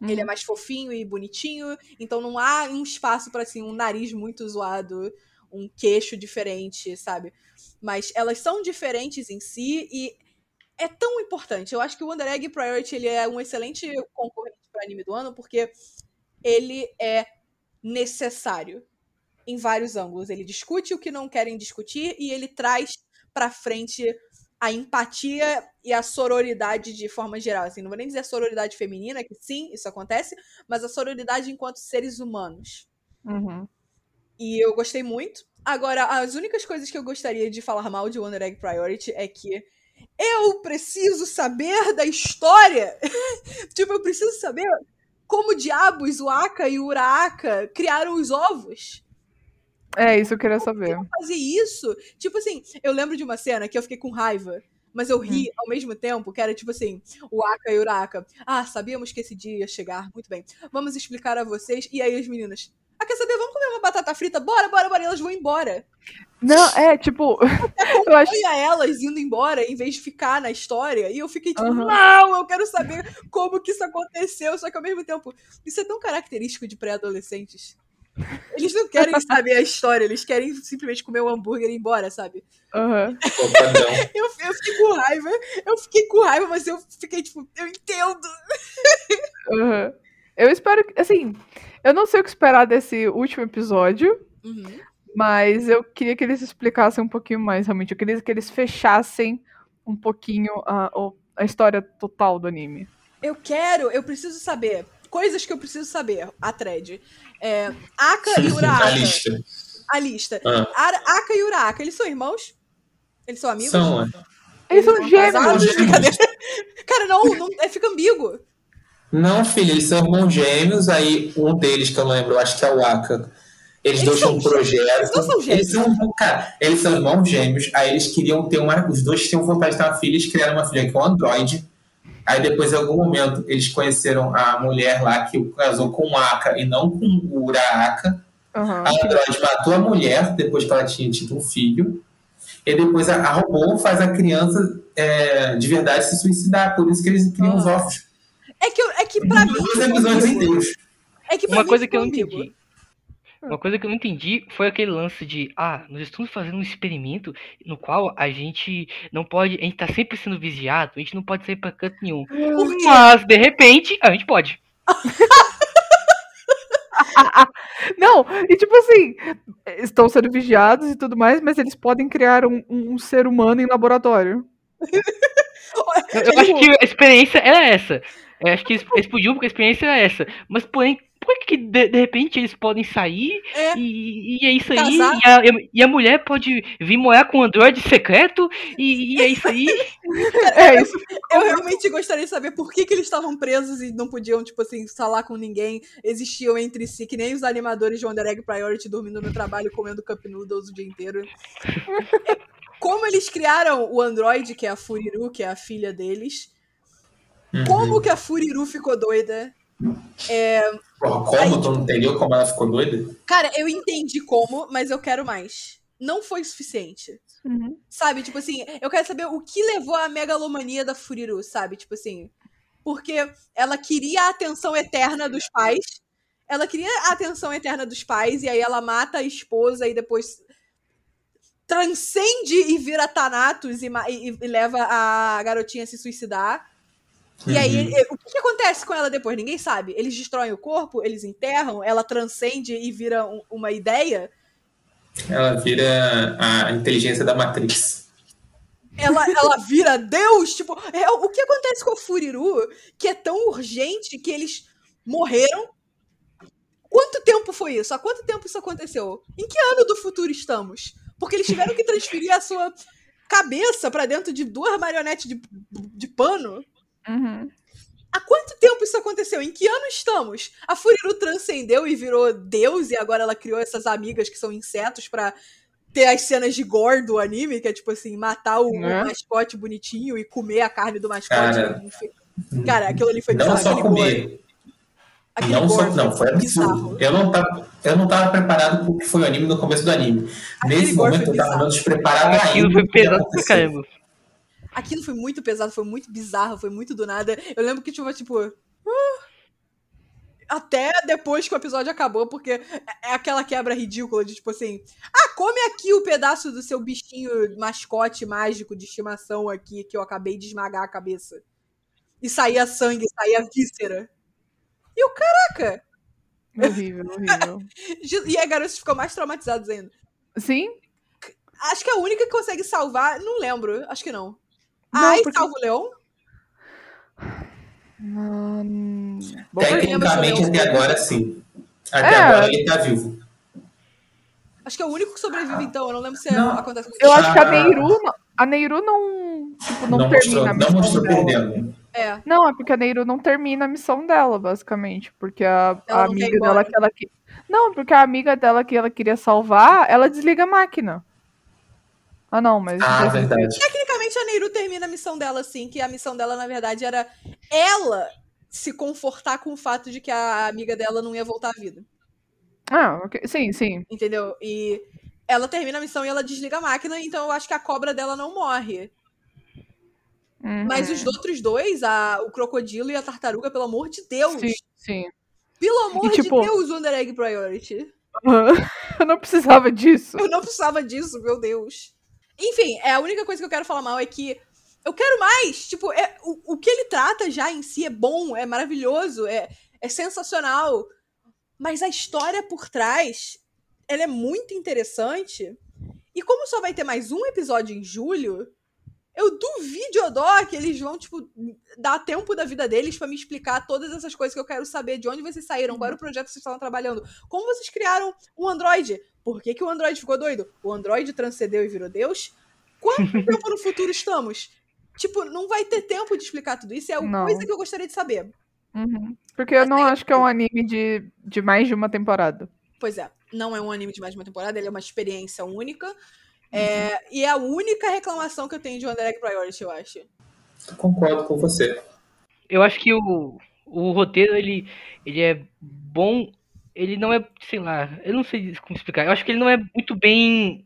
Uhum. Ele é uhum. mais fofinho e bonitinho, então não há um espaço para assim um nariz muito zoado, um queixo diferente, sabe? Mas elas são diferentes em si e é tão importante. Eu acho que o Wonder Egg Priority ele é um excelente concorrente para anime do ano porque ele é necessário em vários ângulos. Ele discute o que não querem discutir e ele traz para frente a empatia e a sororidade de forma geral. Assim, não vou nem dizer a sororidade feminina, que sim, isso acontece, mas a sororidade enquanto seres humanos. Uhum. E eu gostei muito. Agora, as únicas coisas que eu gostaria de falar mal de Wonder Egg Priority é que eu preciso saber da história. tipo, eu preciso saber como diabos o Aka e o Uraka criaram os ovos? É, isso eu queria saber. fazer isso? Tipo assim, eu lembro de uma cena que eu fiquei com raiva, mas eu ri hum. ao mesmo tempo, que era tipo assim, o Aka e o Uraka. Ah, sabíamos que esse dia ia chegar, muito bem. Vamos explicar a vocês. E aí as meninas, Ah, quer saber? Vamos comer uma batata frita? Bora, bora, bora. E elas vão embora. Não, é, tipo, eu acho elas indo embora em vez de ficar na história. E eu fiquei tipo, Aham. não, eu quero saber como que isso aconteceu. Só que ao mesmo tempo, isso é tão característico de pré-adolescentes. Eles não querem saber a história, eles querem simplesmente comer o hambúrguer e ir embora, sabe? Padrão. Eu, eu fiquei com raiva, eu fiquei com raiva, mas eu fiquei tipo, eu entendo. Aham. Eu espero que, assim, eu não sei o que esperar desse último episódio, Uhum. mas eu queria que eles explicassem um pouquinho mais, realmente. Eu queria que eles fechassem um pouquinho a, a história total do anime. Eu quero, eu preciso saber. Coisas que eu preciso saber, a thread. É, Aka e A Uraka. lista. A lista. Ah, Aka e Uraka, eles são irmãos? Eles são amigos? são, é. Eles são são gêmeos! casados? Cara, não, não é, fica ambíguo. Não, filho, eles são irmãos gêmeos, aí um deles, que eu não lembro, eu acho que é o Aka. Eles, Eles dois são um gêmeos? projeto. Eles não são Eles são, cara, eles são irmãos gêmeos, aí eles queriam ter uma. Os dois tinham vontade de ter uma filha, eles criaram uma filha que é um androide. Aí depois, em algum momento, eles conheceram a mulher lá que casou com o Aka e não com o Uraka. Aham. A androide matou a mulher depois que ela tinha tido um filho. E depois a, a robô faz a criança é, de verdade se suicidar. Por isso que eles criam os Ah. É que, eu- é que pra mim. Dois episódios ambíguo. inteiros. É que pra Uma mim coisa que eu não entendi. Uma coisa que eu não entendi foi aquele lance de, ah, nós estamos fazendo um experimento no qual a gente não pode, a gente tá sempre sendo vigiado, a gente não pode sair pra canto nenhum. Por quê? Mas, de repente, a gente pode. Não, e tipo assim, estão sendo vigiados e tudo mais, mas eles podem criar um, um- um ser humano em laboratório. Eu, eu acho que a experiência era essa. Eu acho que eles, eles podiam porque a experiência era essa. Mas, porém, por que de, de repente eles podem sair É. e, e é isso aí? Casar? E a, e a mulher pode vir morar com um androide secreto e, e é isso aí? É isso. Eu realmente gostaria de saber por que, que eles estavam presos e não podiam, tipo assim, falar com ninguém. Existiam entre si, que nem os animadores de Wonder Egg Priority dormindo no trabalho, comendo Cup Noodles o dia inteiro. Como eles criaram o androide, que é a Furiru, que é a filha deles. Uhum. Como que a Furiru ficou doida? Porra, como? Tu não entendeu como ela ficou doida? Cara, eu entendi como, mas eu quero mais. Não foi suficiente. Uhum. Sabe, tipo assim, eu quero saber o que levou à megalomania da Furiru, sabe? Tipo assim, porque ela queria a atenção eterna dos pais. Ela queria a atenção eterna dos pais, e aí ela mata a esposa e depois transcende e vira Thanatos e, e- e leva a garotinha a se suicidar. E aí, ele- o que, que acontece com ela depois? Ninguém sabe. Eles destroem o corpo, eles enterram, ela transcende e vira um- uma ideia. Ela vira a inteligência da Matrix. ela, ela vira Deus, tipo, é, o que acontece com a Furiru que é tão urgente que eles morreram? Quanto tempo foi isso? Há quanto tempo isso aconteceu? Em que ano do futuro estamos? Porque eles tiveram que transferir a sua cabeça pra dentro de duas marionetes de, de pano? Uhum. Há quanto tempo isso aconteceu? Em que ano estamos? A Furiru transcendeu e virou Deus e agora ela criou essas amigas que são insetos pra ter as cenas de gore do anime, que é tipo assim, matar o, Né? mascote bonitinho e comer a carne do mascote. Cara. Cara, aquilo ali foi Não só aquele gore. comer. Aquele Não, só, não, foi absurdo. Eu não, tava, eu não tava preparado porque foi o anime no começo do anime. Aquele Nesse momento foi eu tava menos preparado Aquilo ainda. foi que ia pesado pra caramba. Aquilo foi muito pesado, foi muito bizarro, foi muito do nada. Eu lembro que, tipo, tipo. ah, Até depois que o episódio acabou, porque é aquela quebra ridícula de tipo assim: ah, come aqui o pedaço do seu bichinho mascote mágico de estimação aqui que eu acabei de esmagar a cabeça. E saía sangue, saía víscera. E o caraca! Horrível, horrível. E aí, garotos ficam mais traumatizados ainda. Sim? Acho que a única que consegue salvar, não lembro, acho que não. Não, Ai porque- salva o leão? Hum. Tecnicamente, até agora, sim. Até É. agora ele tá vivo. Acho que é o único que sobrevive, então. Eu não lembro se Não. acontece com Eu acho que a Ah. Neiru, não- a Neiru não, tipo, não, Não, termina mostrou, a não missão mostrou dela. perdendo. É. Não, é porque a Neiru não termina a missão dela, basicamente. Porque a, a não amiga dela que ela que... Não, porque a amiga dela que ela queria salvar, ela desliga a máquina. Ah, não, mas. Ah, não faz sentido. Tecnicamente, a Neiru termina a missão dela, assim, que a missão dela, na verdade, era ela se confortar com o fato de que a amiga dela não ia voltar à vida. Ah, ok. Sim, sim. Entendeu? E ela termina a missão e ela desliga a máquina, então eu acho que a cobra dela não morre. Uhum. Mas os outros dois, a, o crocodilo e a tartaruga, pelo amor de Deus. Sim, sim. Pelo amor tipo- de Deus, Wonder Egg Priority. Eu não precisava disso. Eu não precisava disso, meu Deus. Enfim, é a única coisa que eu quero falar mal é que eu quero mais. Tipo, é, o, o que ele trata já em si é bom, é maravilhoso, é, é sensacional. Mas a história por trás, ela é muito interessante. E como só vai ter mais um episódio em julho, eu duvido, Odó, que eles vão, tipo, dar tempo da vida deles pra me explicar todas essas coisas que eu quero saber. De onde vocês saíram, qual era o projeto que vocês estavam trabalhando, como vocês criaram um Android, por que, que o Android ficou doido? O Android transcendeu e virou Deus? Quanto tempo no futuro estamos? Tipo, não vai ter tempo de explicar tudo isso. É uma Não. coisa que eu gostaria de saber. Uhum. Porque eu não acho que é um anime de, de mais de uma temporada. Pois é, não é um anime de mais de uma temporada, ele é uma experiência única. É, e é a única reclamação que eu tenho de Wonder Egg Priority, eu acho. Concordo com você. Eu acho que o, o roteiro, ele, ele é bom. Ele não é, sei lá, eu não sei como explicar. Eu acho que ele não é muito bem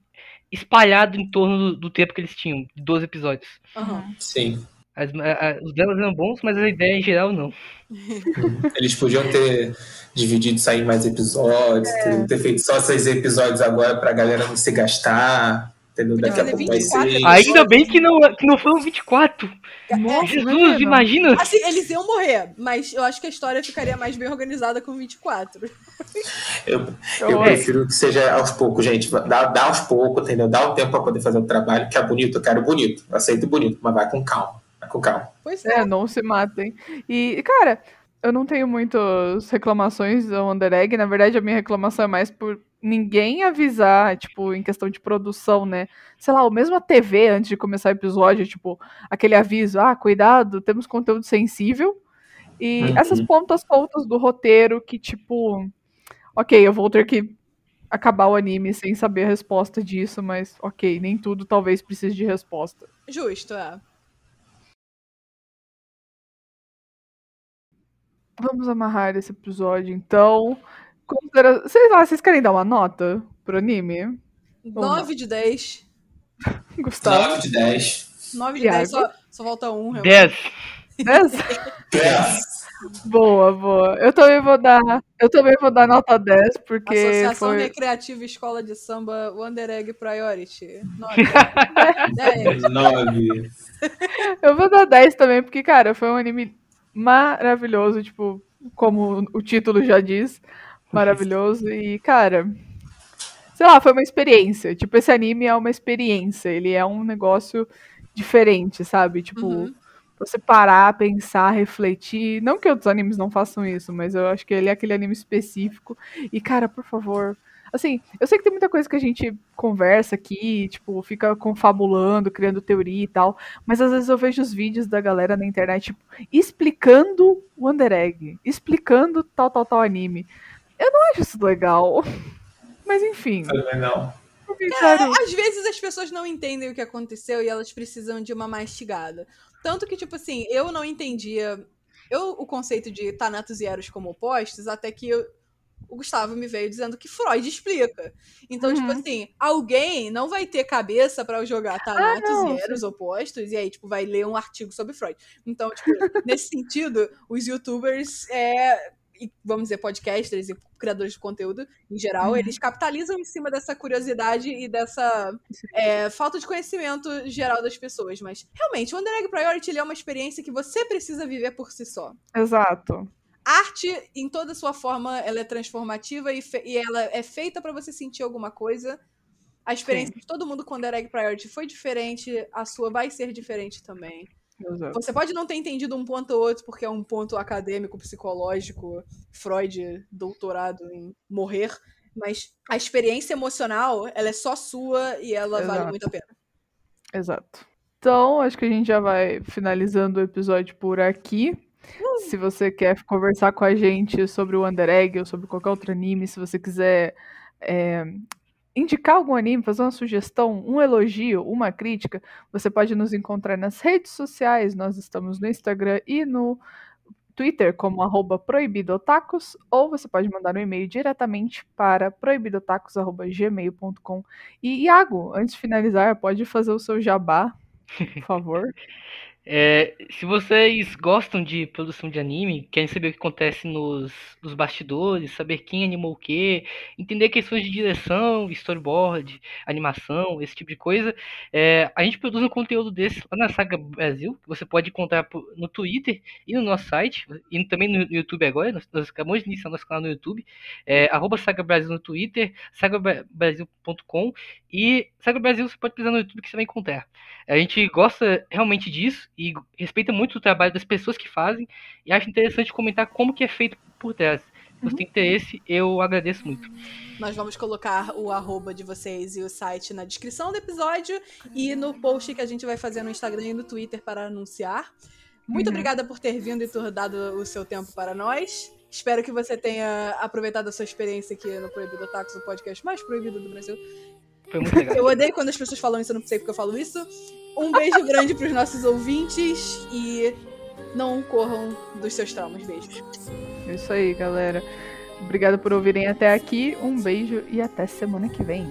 espalhado em torno do, do tempo que eles tinham, de 12 episódios. Aham. Sim. As, a- a- os delas eram bons, mas a ideia em geral não. Eles podiam ter dividido sair mais episódios, É. ter, ter feito só seis episódios agora pra galera não se gastar. Entendeu? Daqui a pouco vai 24 ser. Ainda bem que não, que não foram 24. Nossa, Jesus, imagina. imagina. Assim, eles iam morrer, mas eu acho que a história ficaria mais bem organizada com 24. Eu, eu Eu- prefiro que seja aos poucos, gente. Dá, dá aos poucos, entendeu? Dá o tempo pra poder fazer o trabalho, que é bonito, eu quero bonito. Eu aceito bonito, mas vai com calma. Vai com calma. Pois é. É, não se matem. E, cara, eu não tenho muitas reclamações do Wonder Egg. Na verdade, a minha reclamação é mais por ninguém avisar, tipo, em questão de produção, né? Sei lá, o mesmo a TV antes de começar o episódio, tipo, aquele aviso, ah, cuidado, temos conteúdo sensível. E Uhum. essas pontas soltas do roteiro que, tipo, ok, eu vou ter que acabar o anime sem saber a resposta disso, mas ok, nem tudo talvez precise de resposta. Justo, é. Vamos amarrar esse episódio, então. Considera... Sei lá, vocês querem dar uma nota pro anime? 9 de 10. Gustavo? 9 de 10. 9 de Thiago? 10, só, só falta um. realmente. 10. 10? 10. boa, boa. Eu também vou dar. Eu também vou dar nota 10, porque Associação foi. Recreativa Escola de Samba Wonder Egg Priority. 9. 10. 9. Eu vou dar 10 também, porque, cara, foi um anime maravilhoso, tipo, como o título já diz. Maravilhoso. E, cara. Sei lá, foi uma experiência. Tipo, esse anime é uma experiência. Ele é um negócio diferente, sabe? Tipo, Uhum. você parar, pensar, refletir. Não que outros animes não façam isso, mas eu acho que ele é aquele anime específico. E, cara, por favor. Assim, eu sei que tem muita coisa que a gente conversa aqui, tipo, fica confabulando, criando teoria e tal. Mas às vezes eu vejo os vídeos da galera na internet, tipo, explicando o Wonder Egg, explicando tal, tal, tal anime. Eu não acho isso legal. Mas enfim. Também não. comentário- Às vezes as pessoas não entendem o que aconteceu e elas precisam de uma mastigada. Tanto que, tipo assim, eu não entendia eu, o conceito de Thanatos e Eros como opostos, até que eu- o Gustavo me veio dizendo que Freud explica. Então, tipo Uhum. assim, alguém não vai ter cabeça pra jogar Thanatos não, e Eros opostos e aí, tipo, vai ler um artigo sobre Freud. Então, tipo, nesse sentido, os youtubers, é, vamos dizer, podcasters e criadores de conteúdo, em geral, Uhum. eles capitalizam em cima dessa curiosidade e dessa é, falta de conhecimento geral das pessoas. Mas, realmente, o Wonder Egg Priority é uma experiência que você precisa viver por si só. Exato. Arte, em toda sua forma, ela é transformativa e, e ela é feita pra você sentir alguma coisa. A experiência de todo mundo com Wonder Egg Priority foi diferente, a sua vai ser diferente também. Exato. Você pode não ter entendido um ponto ou outro porque é um ponto acadêmico, psicológico, Freud, doutorado em morrer, mas a experiência emocional, ela é só sua e ela vale Exato. muito a pena. Exato. Então, acho que a gente já vai finalizando o episódio por aqui. Se você quer conversar com a gente sobre o Wonder Egg ou sobre qualquer outro anime, se você quiser é, indicar algum anime, fazer uma sugestão, um elogio, uma crítica, você pode nos encontrar nas redes sociais. Nós estamos no Instagram e no Twitter como arroba proibidotacos, ou você pode mandar um e-mail diretamente para proibidotacos.gmail.com. E Iago, antes de finalizar, pode fazer o seu jabá, por favor. É, se vocês gostam de produção de anime, querem saber o que acontece nos, nos bastidores, saber quem animou o quê, entender questões de direção, storyboard, animação, esse tipo de coisa, é, a gente produz um conteúdo desse lá na Saga Brasil, que você pode encontrar no Twitter e no nosso site, e também no YouTube agora, nós, nós acabamos de iniciar nosso canal no YouTube, é, Saga Brasil no Twitter, sagabrasil.com, e Saga Brasil você pode pesquisar no YouTube que você vai encontrar. A gente gosta realmente disso, e respeita muito o trabalho das pessoas que fazem e acho interessante comentar como que é feito por trás. Se você tem interesse, eu agradeço muito. Nós vamos colocar o arroba de vocês e o site na descrição do episódio e no post que a gente vai fazer no Instagram e no Twitter para anunciar. Muito uhum. obrigada por ter vindo e ter dado o seu tempo para nós. Espero que você tenha aproveitado a sua experiência aqui no Proibido Táxi, o podcast mais proibido do Brasil. Foi muito legal. Eu odeio quando as pessoas falam isso, eu não sei porque eu falo isso. Um beijo grande para os nossos ouvintes e não corram dos seus traumas. Beijos. É isso aí, galera. Obrigada por ouvirem até aqui. Um beijo e até semana que vem.